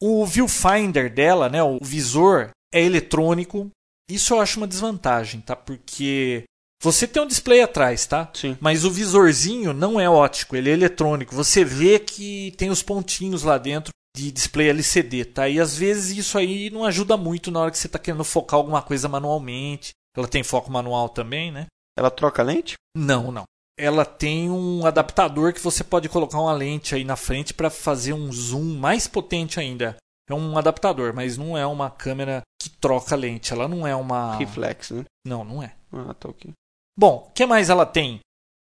O viewfinder dela, né, o visor é eletrônico. Isso eu acho uma desvantagem, tá? Porque você tem um display atrás, tá? Sim. Mas o visorzinho não é ótico, ele é eletrônico. Você vê que tem os pontinhos lá dentro de display LCD, tá? E às vezes isso aí não ajuda muito na hora que você está querendo focar alguma coisa manualmente. Ela tem foco manual também, né? Ela troca lente? Não, não. Ela tem um adaptador que você pode colocar uma lente aí na frente para fazer um zoom mais potente ainda. É um adaptador, mas não é uma câmera que troca lente. Ela não é uma. Reflex, né? Não, não é. Ah, tá ok. Bom, o que mais ela tem?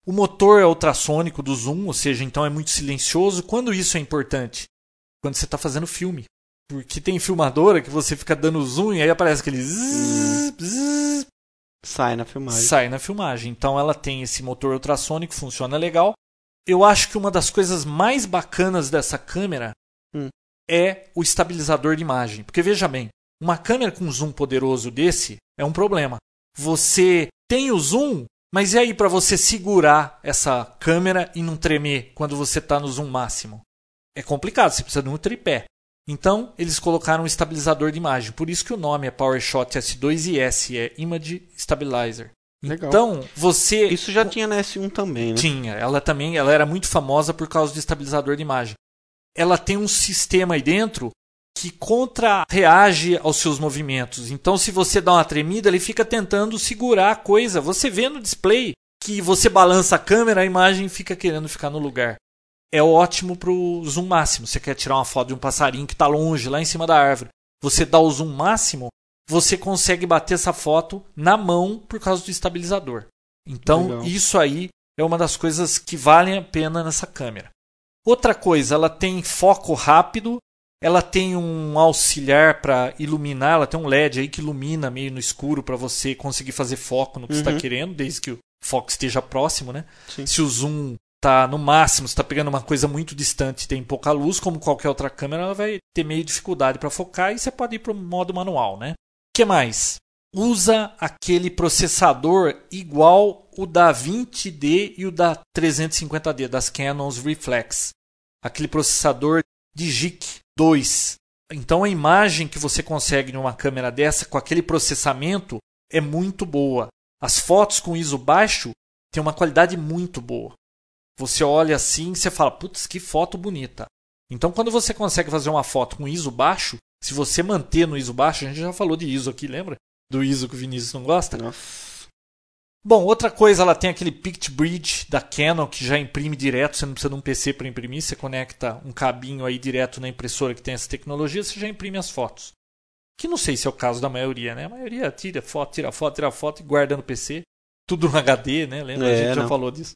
O motor é ultrassônico do zoom, ou seja, então é muito silencioso. Quando isso é importante? Quando você está fazendo filme. Porque tem filmadora que você fica dando zoom e aí aparece aquele zzz, bzzz, Sai na filmagem. sai na filmagem. Então ela tem esse motor ultrassônico, funciona legal. Eu acho que uma das coisas mais bacanas dessa câmera Hum. É o estabilizador de imagem. Porque veja bem, uma câmera com zoom poderoso desse é um problema. Você tem o zoom, mas e aí para você segurar essa câmera e não tremer quando você está no zoom máximo? É complicado, você precisa de um tripé. Então, eles colocaram um estabilizador de imagem. Por isso que o nome é PowerShot S2 e S, é Image Stabilizer. Legal. Então, você Isso já tinha na S1 também, né? tinha, ela também, ela era muito famosa por causa do estabilizador de imagem. Ela tem um sistema aí dentro que contra-reage aos seus movimentos. Então, se você dá uma tremida, ele fica tentando segurar a coisa. Você vê no display que você balança a câmera, a imagem fica querendo ficar no lugar. É ótimo para o zoom máximo. Você quer tirar uma foto de um passarinho que está longe, lá em cima da árvore. Você dá o zoom máximo, você consegue bater essa foto na mão por causa do estabilizador. Então, Legal. isso aí é uma das coisas que valem a pena nessa câmera. Outra coisa, ela tem foco rápido, ela tem um auxiliar para iluminar, ela tem um LED aí que ilumina meio no escuro para você conseguir fazer foco no que você está Uhum. querendo, desde que o foco esteja próximo, né? Sim. Se o zoom tá no máximo, está pegando uma coisa muito distante, tem pouca luz, como qualquer outra câmera, ela vai ter meio dificuldade para focar e você pode ir para o modo manual, né? O que mais? Usa aquele processador igual o da 20D e o da 350D, das Canons Reflex. Aquele processador Digic 2. Então a imagem que você consegue numa câmera dessa com aquele processamento é muito boa. As fotos com ISO baixo têm uma qualidade muito boa. Você olha assim e você fala, putz, que foto bonita. Então quando você consegue fazer uma foto com ISO baixo, se você manter no ISO baixo, a gente já falou de ISO aqui, lembra? Do ISO que o Vinícius não gosta. Nossa. Bom, outra coisa, ela tem aquele Pict Bridge da Canon que já imprime direto, você não precisa de um PC para imprimir, você conecta um cabinho aí direto na impressora que tem essa tecnologia, você já imprime as fotos. Que não sei se é o caso da maioria, né? A maioria tira foto, tira foto, tira foto e guarda no PC. Tudo no HD, né? Lembra? É, a gente já falou disso.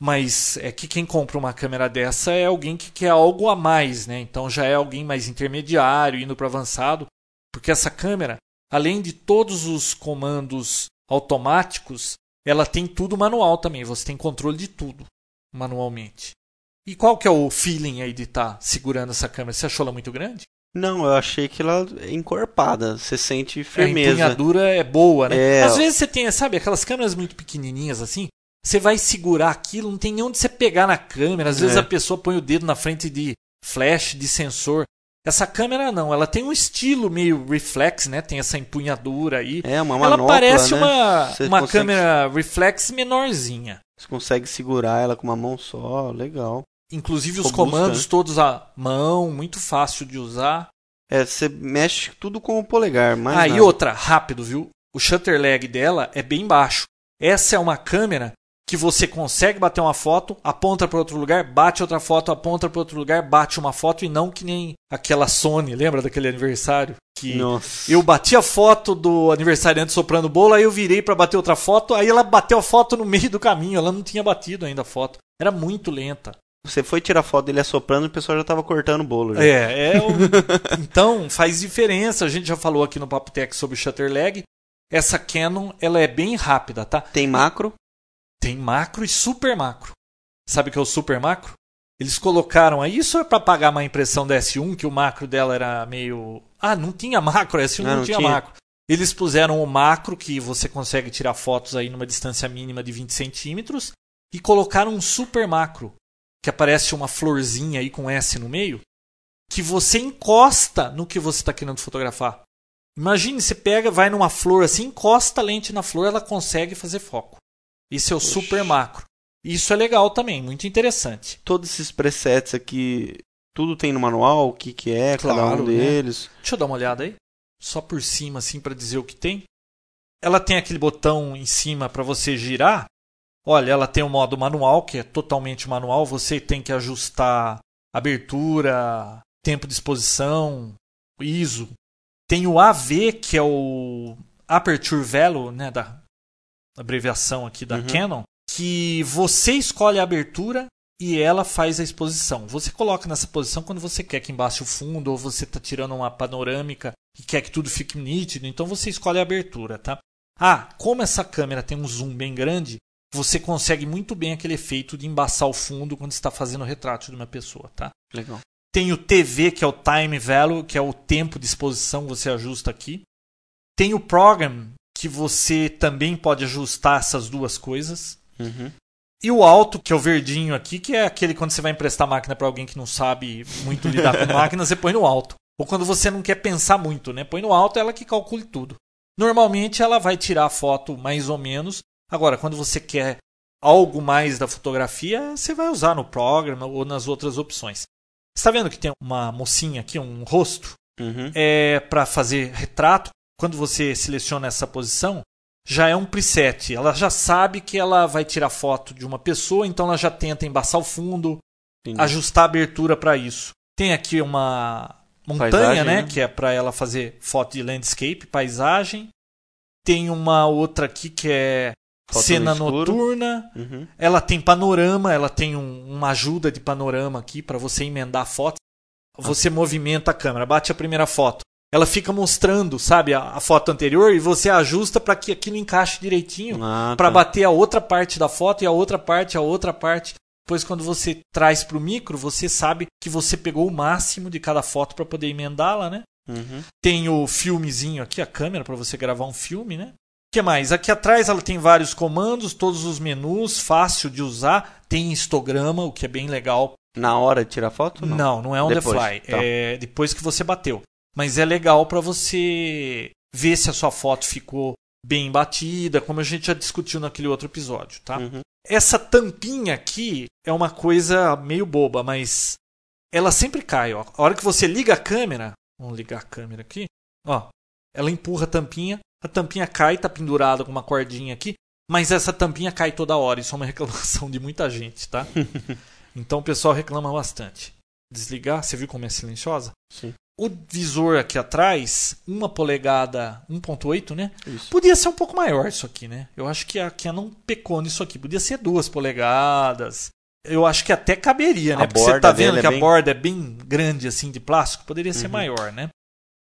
Mas é que quem compra uma câmera dessa é alguém que quer algo a mais, né? Então já é alguém mais intermediário, indo para avançado, porque essa câmera, além de todos os comandos automáticos, ela tem tudo manual também. Você tem controle de tudo manualmente. E qual que é o feeling aí de estar tá segurando essa câmera? Você achou ela muito grande? Não, eu achei que ela é encorpada. Você sente firmeza. A empunhadura é boa, né? É... Às vezes você tem, sabe, aquelas câmeras muito pequenininhas assim. Você vai segurar aquilo, não tem nem onde você pegar na câmera. Às vezes é. a pessoa põe o dedo na frente de flash, de sensor. Essa câmera não, ela tem um estilo meio reflex, né? Tem essa empunhadura aí. É, uma manopla, Ela parece né? uma, uma consegue... câmera reflex menorzinha. Você consegue segurar ela com uma mão só, legal. Inclusive os Robusta, comandos né? todos à mão, muito fácil de usar. É, você mexe tudo com o polegar. Mais ah, nada. e outra, rápido, viu? O shutter lag dela é bem baixo. Essa é uma câmera que você consegue bater uma foto, aponta para outro lugar, bate outra foto, aponta para outro lugar, bate uma foto e não que nem aquela Sony, lembra daquele aniversário? Que Nossa. eu bati a foto do aniversariante soprando bolo, aí eu virei para bater outra foto, aí ela bateu a foto no meio do caminho, ela não tinha batido ainda a foto. Era muito lenta. Você foi tirar foto dele assoprando e o pessoal já estava cortando o bolo. Já. É, é o... então faz diferença. A gente já falou aqui no Papo Tech sobre o shutter lag. Essa Canon ela é bem rápida, tá? Tem macro? Tem macro e super macro. Sabe o que é o super macro? Eles colocaram aí, isso é para pagar uma impressão da S1, que o macro dela era meio. Ah, não tinha macro, a S1 não, não, tinha, tinha, macro. Eles puseram o macro, que você consegue tirar fotos aí numa distância mínima de 20 centímetros, e colocaram um super macro, que aparece uma florzinha aí com S no meio, que você encosta no que você está querendo fotografar. Imagine, você pega, vai numa flor assim, encosta a lente na flor, ela consegue fazer foco. Isso é o Oxi. super macro. Isso é legal também, muito interessante. Todos esses presets aqui, tudo tem no manual, o que, que é, claro, cada um né? deles. Deixa eu dar uma olhada aí. Só por cima, assim, para dizer o que tem. Ela tem aquele botão em cima para você girar. Olha, ela tem o modo manual, que é totalmente manual. Você tem que ajustar abertura, tempo de exposição, ISO. Tem o AV, que é o Aperture Value, né, da, abreviação aqui da uhum. Canon, que você escolhe a abertura e ela faz a exposição. Você coloca nessa posição quando você quer que embaixo o fundo ou você está tirando uma panorâmica e quer que tudo fique nítido, então você escolhe a abertura, tá? Ah, como essa câmera tem um zoom bem grande, você consegue muito bem aquele efeito de embaçar o fundo quando está fazendo o retrato de uma pessoa, tá? Legal. Tem o TV, que é o time value, que é o tempo de exposição, você ajusta aqui. Tem o program, que você também pode ajustar essas duas coisas. Uhum. E o alto, que é o verdinho aqui, que é aquele quando você vai emprestar máquina para alguém que não sabe muito lidar com máquina, você põe no alto. Ou quando você não quer pensar muito, né? Põe no alto, ela que calcule tudo. Normalmente ela vai tirar a foto mais ou menos. Agora, quando você quer algo mais da fotografia, você vai usar no programa ou nas outras opções. Está vendo que tem uma mocinha aqui, um rosto? Uhum. É para fazer retrato quando você seleciona essa posição, já é um preset. Ela já sabe que ela vai tirar foto de uma pessoa, então ela já tenta embaçar o fundo, Entendi. ajustar a abertura para isso. Tem aqui uma montanha, paisagem, né, né, que é para ela fazer foto de landscape, paisagem. Tem uma outra aqui que é foto cena no noturna. Uhum. Ela tem panorama, ela tem um, uma ajuda de panorama aqui para você emendar a foto. Você ah. movimenta a câmera, bate a primeira foto ela fica mostrando, sabe, a, a foto anterior e você ajusta para que aquilo encaixe direitinho ah, para tá. bater a outra parte da foto e a outra parte, a outra parte. Depois, quando você traz para o micro, você sabe que você pegou o máximo de cada foto para poder emendá-la, né? Uhum. Tem o filmezinho aqui, a câmera para você gravar um filme, né? O que mais? Aqui atrás ela tem vários comandos, todos os menus, fácil de usar. Tem histograma, o que é bem legal. Na hora de tirar foto? Não, não, não é on depois, the fly. Tá. É depois que você bateu mas é legal para você ver se a sua foto ficou bem batida, como a gente já discutiu naquele outro episódio, tá? Uhum. Essa tampinha aqui é uma coisa meio boba, mas ela sempre cai, ó. A hora que você liga a câmera, vamos ligar a câmera aqui, ó, ela empurra a tampinha, a tampinha cai, tá pendurada com uma cordinha aqui. Mas essa tampinha cai toda hora, isso é uma reclamação de muita gente, tá? então o pessoal reclama bastante. Desligar, você viu como é silenciosa? Sim. O visor aqui atrás, uma polegada 1.8, né? Isso. Podia ser um pouco maior isso aqui, né? Eu acho que a Canon pecou nisso aqui. Podia ser duas polegadas. Eu acho que até caberia, né? A Porque você tá vendo é que a bem- borda é bem grande assim de plástico, poderia ser Uhum. maior, né?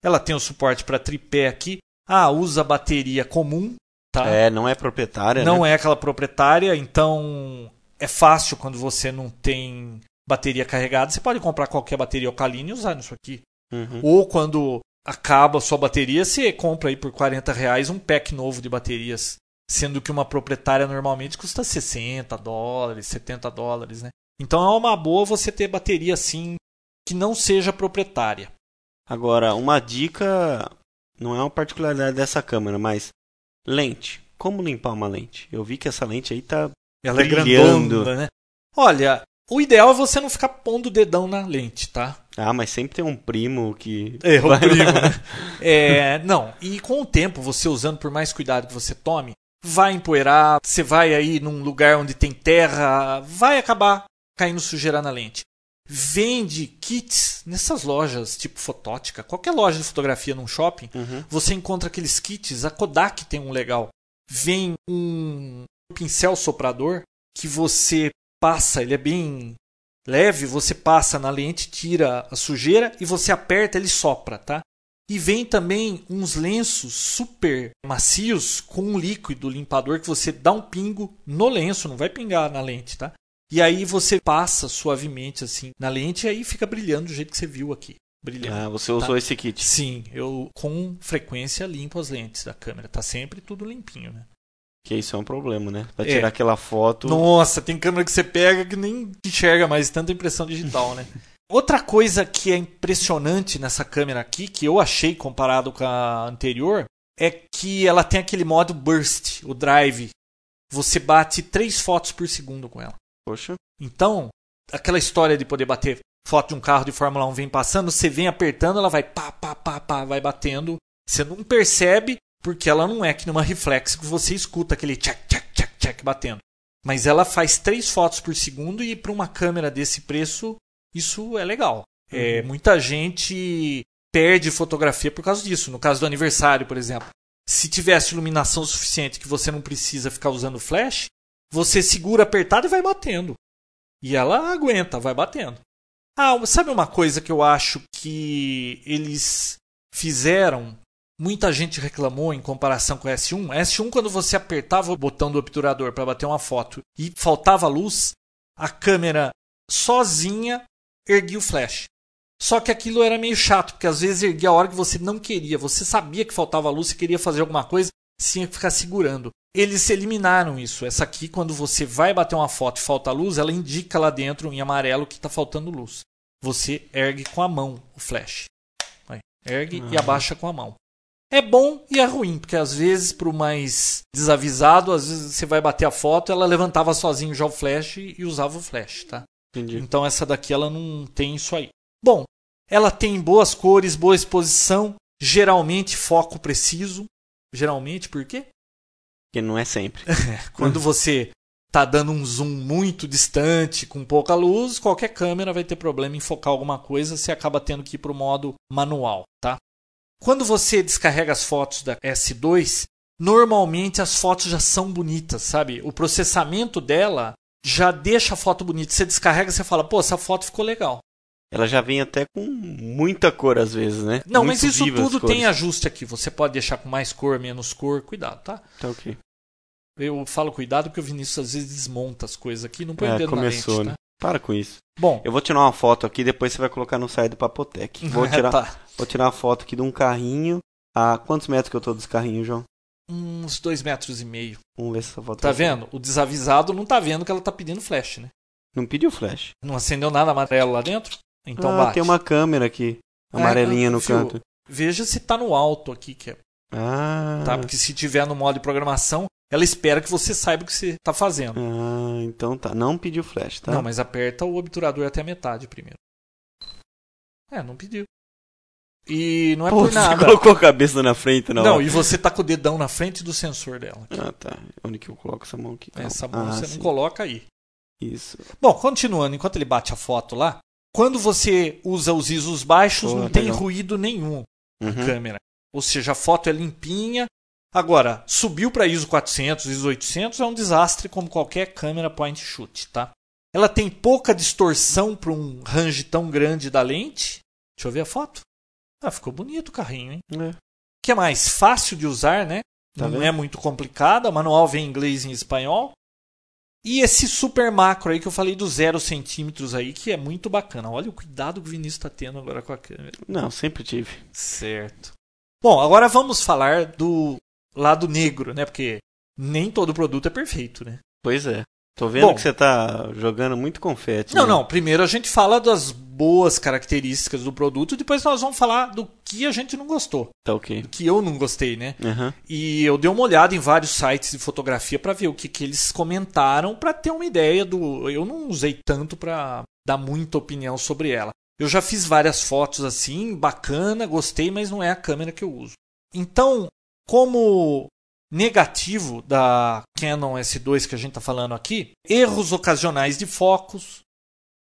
Ela tem o suporte para tripé aqui. Ah, usa bateria comum, tá? É, não é proprietária, não né? é aquela proprietária, então é fácil quando você não tem bateria carregada, você pode comprar qualquer bateria alcalina e usar nisso aqui. Uhum. Ou quando acaba a sua bateria, você compra aí por 40 reais um pack novo de baterias. Sendo que uma proprietária normalmente custa 60 dólares, 70 dólares, né? Então é uma boa você ter bateria assim que não seja proprietária. Agora, uma dica, não é uma particularidade dessa câmera, mas lente. Como limpar uma lente? Eu vi que essa lente aí tá Ela Brilhando. é grandona, né? Olha, o ideal é você não ficar pondo o dedão na lente, tá? Ah, mas sempre tem um primo que. É, o primo, né? É, não, e com o tempo, você usando por mais cuidado que você tome, vai empoeirar, você vai aí num lugar onde tem terra, vai acabar caindo sujeira na lente. Vende kits nessas lojas, tipo Fotótica, qualquer loja de fotografia num shopping, Uhum. você encontra aqueles kits. A Kodak tem um legal. Vem um pincel soprador que você passa, ele é bem leve, você passa na lente, tira a sujeira e você aperta, ele sopra, tá? E vem também uns lenços super macios com um líquido limpador que você dá um pingo no lenço, não vai pingar na lente, tá? E aí você passa suavemente assim na lente e aí fica brilhando do jeito que você viu aqui. Brilhando. Ah, você usou esse kit. Sim, eu com frequência limpo as lentes da câmera. Tá sempre tudo limpinho, né? Que isso é um problema, né? Pra É. tirar aquela foto. Nossa, tem câmera que você pega que nem enxerga mais tanta impressão digital, né? Outra coisa que é impressionante nessa câmera aqui, que eu achei comparado com a anterior, é que ela tem aquele modo burst, o drive. Você bate três fotos por segundo com ela. Poxa. Então, aquela história de poder bater foto de um carro de Fórmula 1 vem passando, você vem apertando, ela vai pá, pá, pá, pá, vai batendo. Você não percebe, porque ela não é que numa reflex que você escuta aquele tchac, tchac, tchac, tchac batendo. Mas ela faz três fotos por segundo e para uma câmera desse preço, isso é legal. É, muita gente perde fotografia por causa disso. No caso do aniversário, por exemplo. Se tivesse iluminação suficiente que você não precisa ficar usando flash, você segura apertado e vai batendo. E ela aguenta, vai batendo. Ah, sabe uma coisa que eu acho que eles fizeram? Muita gente reclamou em comparação com o S1. A S1, quando você apertava o botão do obturador para bater uma foto e faltava luz, a câmera sozinha erguia o flash. Só que aquilo era meio chato, porque às vezes erguia a hora que você não queria. Você sabia que faltava luz, você queria fazer alguma coisa, tinha que ficar segurando. Eles eliminaram isso. Essa aqui, quando você vai bater uma foto e falta luz, ela indica lá dentro em amarelo que está faltando luz. Você ergue com a mão o flash. Ergue e abaixa com a mão. É bom e é ruim, porque às vezes, para o mais desavisado, às vezes você vai bater a foto, ela levantava sozinho já o flash e usava o flash, tá? Entendi. Então essa daqui ela não tem isso aí. Bom, ela tem boas cores, boa exposição, geralmente foco preciso. Geralmente, por quê? Porque não é sempre. Quando você tá dando um zoom muito distante, com pouca luz, qualquer câmera vai ter problema em focar alguma coisa, você acaba tendo que ir para o modo manual, tá? Quando você descarrega as fotos da S2, normalmente as fotos já são bonitas, sabe? O processamento dela já deixa a foto bonita. Você descarrega, você fala, pô, essa foto ficou legal. Ela já vem até com muita cor às vezes, né? Não, Muito mas isso tudo tem ajuste aqui. Você pode deixar com mais cor, menos cor, cuidado, tá? Tá ok. Eu falo cuidado porque o Vinícius às vezes desmonta as coisas aqui, não põe o É, dedo começou, na lente, né? tá? Para com isso. Bom, Eu vou tirar uma foto aqui, depois você vai colocar no site do Papotec. Vou tirar, tá. Vou tirar uma foto aqui de um carrinho. A quantos metros que eu tô dos carrinhos, João? uns dois metros e meio. Vamos ver se essa foto Tá é- vendo? O desavisado não tá vendo que ela tá pedindo flash, né? Não pediu flash. Não acendeu nada amarelo lá dentro? Então ah, bate. tem uma câmera aqui. Amarelinha É, no fio, canto. Veja se tá no alto aqui, que é, Ah, tá? Porque se tiver no modo de programação, ela espera que você saiba o que você tá fazendo. ah, então tá. Não pediu flash, tá? Não, mas aperta o obturador até a metade primeiro. É, não pediu. E não é Pô, por nada. você colocou a cabeça na frente, não? Não, e você tá com o dedão na frente do sensor dela. Ah, tá. Onde que eu coloco essa mão aqui? Essa mão ah, você sim. não coloca aí. Isso. Bom, continuando, enquanto ele bate a foto lá, quando você usa os ISOs baixos, Pô, não tem legal. ruído nenhum na Uhum. câmera. Ou seja, a foto é limpinha. Agora, subiu para ISO 400, ISO 800 é um desastre como qualquer câmera point shoot, tá? Ela tem pouca distorção para um range tão grande da lente. Deixa eu ver a foto. Ah, ficou bonito o carrinho, hein? É. Que é mais fácil de usar, né? Tá não vendo? é muito complicada. O manual vem em inglês e em espanhol. E esse super macro aí que eu falei do 0 centímetros aí, que é muito bacana. Olha o cuidado que o Vinícius está tendo agora com a câmera. Não, sempre tive. Certo. Bom, agora vamos falar do lado negro, né? Porque nem todo produto é perfeito, né? Pois é. Tô vendo Bom. que você tá jogando muito confete. Não, né? não. Primeiro a gente fala das boas características do produto, depois nós vamos falar do que a gente não gostou, Tá ok. do que eu não gostei, né? Aham. E eu dei uma olhada em vários sites de fotografia para ver o que, que eles comentaram para ter uma ideia do. Eu não usei tanto para dar muita opinião sobre ela. Eu já fiz várias fotos assim, bacana, gostei, mas não é a câmera que eu uso. Então, como negativo da Canon S2 que a gente está falando aqui, erros ocasionais de focos,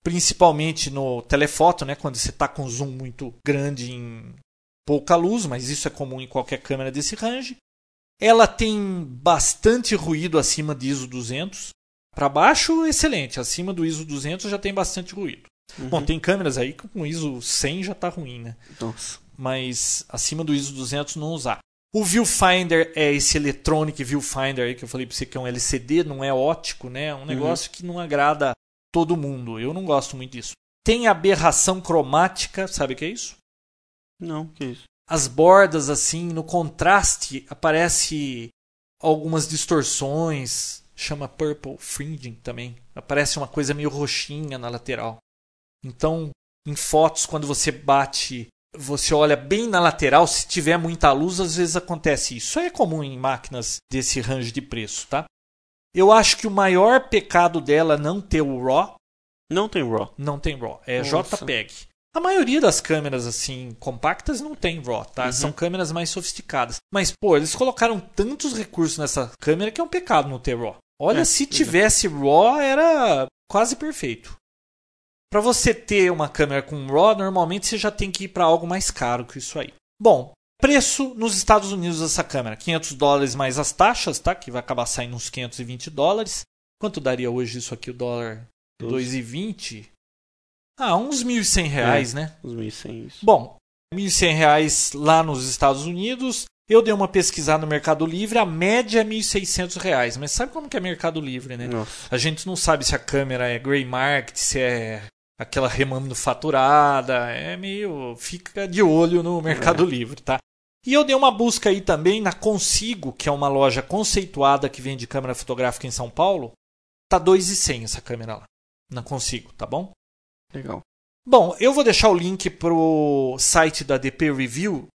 principalmente no telefoto, né, quando você está com zoom muito grande em pouca luz, mas isso é comum em qualquer câmera desse range. Ela tem bastante ruído acima de ISO 200. Para baixo, excelente. Acima do ISO 200 já tem bastante ruído. Uhum. Bom, tem câmeras aí que com ISO 100 já tá ruim, né? Nossa. Mas acima do ISO 200 não usar. O viewfinder é esse electronic viewfinder aí que eu falei para você que é um LCD, não é ótico, né? É um negócio que não agrada todo mundo. Eu não gosto muito disso. Tem aberração cromática, sabe o que é isso? Não, que isso. as bordas assim, no contraste aparece algumas distorções, chama purple fringing também. Aparece uma coisa meio roxinha na lateral. Então, em fotos quando você bate, você olha bem na lateral, se tiver muita luz, às vezes acontece isso. Isso é comum em máquinas desse range de preço, tá? Eu acho que o maior pecado dela é não ter o RAW, Não tem RAW. não tem RAW, é Nossa. JPEG. A maioria das câmeras assim compactas não tem RAW, tá? Uhum. São câmeras mais sofisticadas. Mas pô, eles colocaram tantos recursos nessa câmera que é um pecado não ter RAW. Olha, É, se é. tivesse RAW era quase perfeito. Para você ter uma câmera com RAW, normalmente você já tem que ir para algo mais caro que isso aí. Bom, preço nos Estados Unidos dessa câmera, 500 dólares mais as taxas, tá? Que vai acabar saindo uns 520 dólares. Quanto daria hoje isso aqui o dólar? Doze. 2,20? Ah, uns 1.100 reais, né? Os 1.100 isso. Bom, 1.100 reais lá nos Estados Unidos. Eu dei uma pesquisada no Mercado Livre, a média é 1.600 reais. Mas sabe como que é Mercado Livre, né? Nossa. A gente não sabe se a câmera é gray market, se é aquela remanufaturada. É meio. Fica de olho no Mercado Livre, tá? E eu dei uma busca aí também na Consigo, que é uma loja conceituada que vende câmera fotográfica em São Paulo. Tá 2.100 essa câmera lá. Na Consigo, tá bom? Legal. Bom, eu vou deixar o link pro site da DP Review,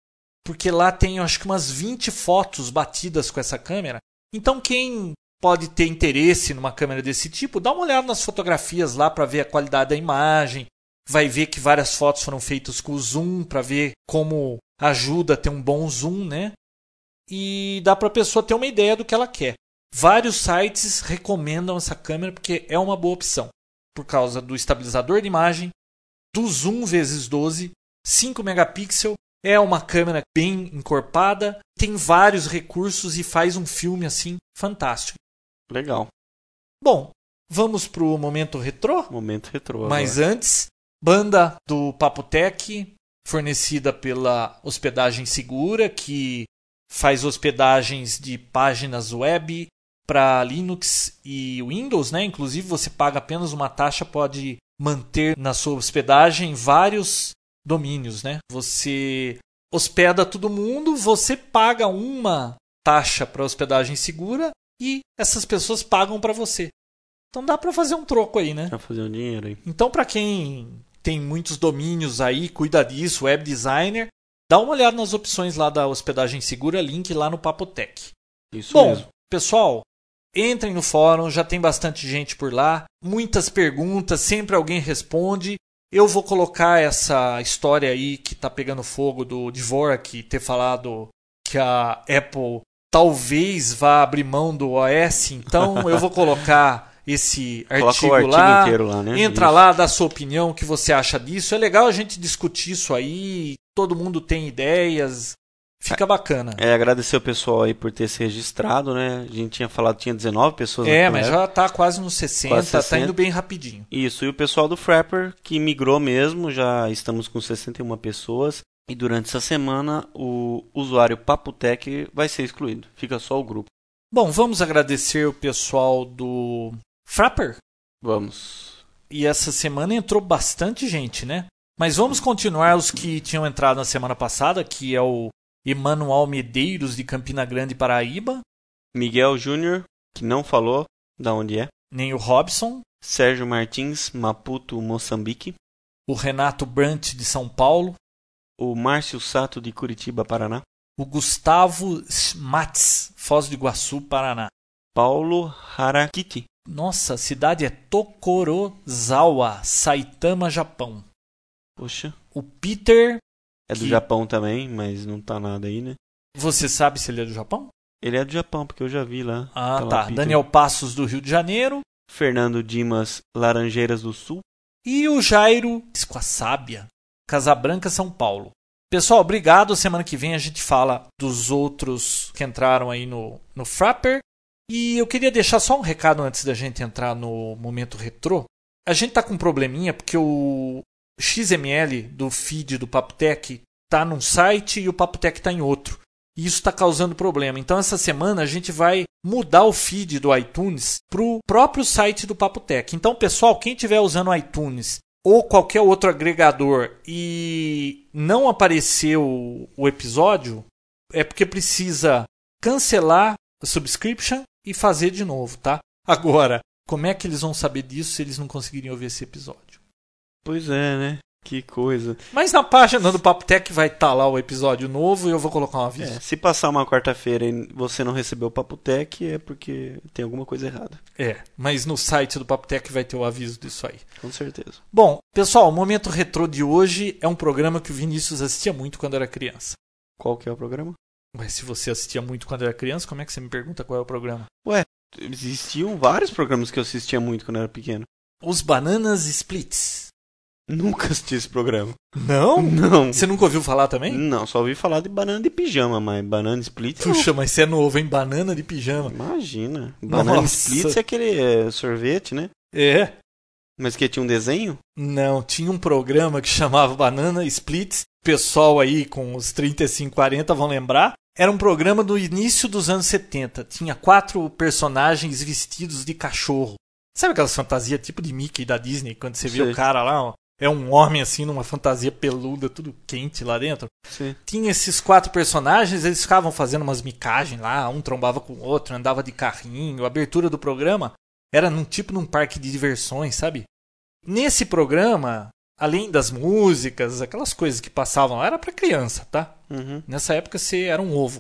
porque lá tem acho que umas 20 fotos batidas com essa câmera. Então quem pode ter interesse numa câmera desse tipo, dá uma olhada nas fotografias lá para ver a qualidade da imagem. Vai ver que várias fotos foram feitas com o zoom para ver como ajuda a ter um bom zoom, né? E dá para a pessoa ter uma ideia do que ela quer. Vários sites recomendam essa câmera porque é uma boa opção por causa do estabilizador de imagem, do zoom vezes 12, 5 megapixels, é uma câmera bem encorpada, tem vários recursos e faz um filme assim fantástico. Legal. Bom, vamos pro momento retrô? Momento retrô. Mas agora. antes, banda do Papotec, fornecida pela Hospedagem Segura, que faz hospedagens de páginas web para Linux e Windows, né? Inclusive você paga apenas uma taxa, pode manter na sua hospedagem vários domínios, né? Você hospeda todo mundo, você paga uma taxa para hospedagem segura e essas pessoas pagam para você. Então dá para fazer um troco aí, né? Pra fazer um dinheiro aí. Então, para quem tem muitos domínios aí, cuida disso, web designer, dá uma olhada nas opções lá da hospedagem segura, link lá no Papotec. Isso Bom, mesmo. pessoal, entrem no fórum, já tem bastante gente por lá, muitas perguntas, sempre alguém responde. Eu vou colocar essa história aí que tá pegando fogo do Dvorak ter falado que a Apple talvez vá abrir mão do OS, então eu vou colocar esse artigo, artigo lá. lá né? Entra Isso. lá, dá sua opinião, o que você acha disso. É legal a gente discutir isso aí, todo mundo tem ideias, fica bacana. É, agradecer o pessoal aí por ter se registrado, né? A gente tinha falado que tinha 19 pessoas É, mas já tá quase nos 60, Quase tá 60. indo bem rapidinho. Isso, e o pessoal do Frapper, que migrou mesmo, já estamos com 61 pessoas. E durante essa semana, o usuário Papotec vai ser excluído. Fica só o grupo. Bom, vamos agradecer o pessoal do Frapper. Vamos. E essa semana entrou bastante gente, né? Mas vamos continuar os que tinham entrado na semana passada, que é o Emanuel Medeiros de Campina Grande, Paraíba, Miguel Júnior, que não falou da onde é. nem o Robson, Sérgio Martins, Maputo, Moçambique. o Renato Brant de São Paulo, O Márcio Sato, de Curitiba, Paraná. o Gustavo Mats, Foz do Iguaçu, Paraná. Paulo Harakiti. Nossa, a cidade é Tokorozawa, Saitama, Japão. Poxa, O Peter, é do Que- Japão também, mas não tá nada aí, né? você sabe se ele é do Japão? Ele é do Japão, porque eu já vi lá. Ah, tá. Peter. Daniel Passos do Rio de Janeiro Fernando Dimas, Laranjeiras do Sul. e o Jairo Esquaçábia, Casabranca, São Paulo. Pessoal, obrigado. Semana que vem a gente fala dos outros que entraram aí no, no Frapper. E eu queria deixar só um recado antes da gente entrar no momento retrô. A gente tá com um probleminha porque o XML do feed do Papotec tá num site e o Papotec tá em outro. E isso está causando problema. Então essa semana a gente vai mudar o feed do iTunes pro próprio site do Papotec. Então, pessoal, quem estiver usando o iTunes ou qualquer outro agregador e não apareceu o episódio, é porque precisa cancelar a subscription e fazer de novo, tá? Agora, como é que eles vão saber disso se eles não conseguirem ouvir esse episódio? Pois é, né? Que coisa. Mas na página do Papotec vai estar lá o episódio novo e eu vou colocar um aviso. É, se passar uma quarta-feira e você não recebeu o Papotec, é porque tem alguma coisa errada. É, mas no site do Papotec vai ter o aviso disso aí. Com certeza. Bom, pessoal, o Momento Retrô de hoje é um programa que o Vinícius assistia muito quando era criança. Qual que é o programa? Mas se você assistia muito quando era criança, como é que você me pergunta qual é o programa? Existiam vários programas que eu assistia muito quando eu era pequeno. Os Bananas Splits. Nunca assisti esse programa. Não? Não. Você nunca ouviu falar também? Não, só ouvi falar de banana de pijama, mas banana split. não. Puxa, mas você é novo, hein? Banana de pijama. Imagina. Banana Nossa. split é aquele é, sorvete, né? É. Mas que tinha um desenho? Não, tinha um programa que chamava Banana Splits. Pessoal aí com os 35, 40 vão lembrar. Era um programa do início dos anos 70. Tinha quatro personagens vestidos de cachorro. Sabe aquelas fantasias tipo de Mickey da Disney, quando você vê Sei. o cara lá, ó, é um homem assim numa fantasia peluda, tudo quente lá dentro? Sim. Tinha esses quatro personagens, eles ficavam fazendo umas micagens lá, um trombava com o outro, andava de carrinho. A abertura do programa era num tipo num parque de diversões, sabe? Nesse programa, além das músicas, aquelas coisas que passavam lá, era pra criança, tá? Uhum. Nessa época você era um ovo.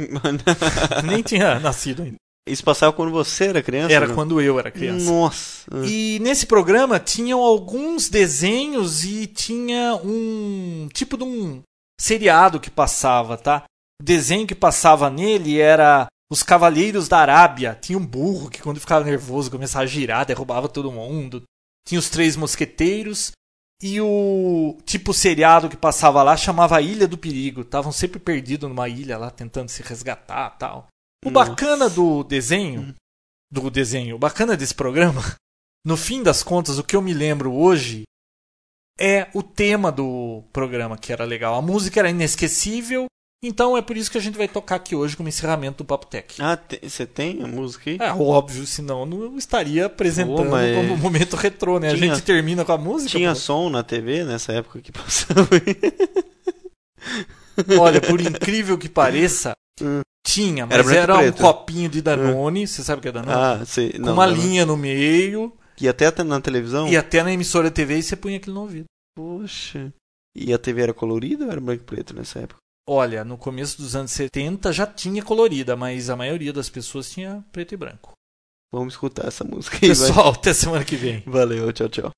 Nem tinha nascido ainda. Isso passava quando você era criança? Era não? quando eu era criança. Nossa. E nesse programa tinham alguns desenhos e tinha um tipo de um seriado que passava, tá? O desenho que passava nele era Os Cavaleiros da Arábia. Tinha um burro que quando ficava nervoso começava a girar, derrubava todo mundo. Tinha os Três Mosqueteiros. E o tipo seriado que passava lá chamava Ilha do Perigo. Estavam sempre perdidos numa ilha lá tentando se resgatar tal. O Nossa. bacana do desenho, do desenho, o bacana desse programa, no fim das contas, o que eu me lembro hoje é o tema do programa que era legal. A música era inesquecível, então é por isso que a gente vai tocar aqui hoje como encerramento do Papo Tech. Ah, você tem a música aí? É óbvio, senão eu não estaria apresentando Pô, mas- como momento retrô, né? A Tinha- gente termina com a música. Tinha pô. som na TV nessa época que passava? Olha, por incrível que pareça, Hum. Tinha, Era mas branco e era, um copinho de Danone, você sabe o que é Danone? Ah, sei. com Não, uma não. linha no meio E até na televisão? e até na emissora TV e você punha aquilo no ouvido. Poxa. E a TV era colorida ou era branco e preto nessa época? Olha, no começo dos anos 70 já tinha colorida, mas a maioria das pessoas tinha preto e branco. Vamos escutar essa música aí, vai. Pessoal, até semana que vem. Valeu, tchau, tchau.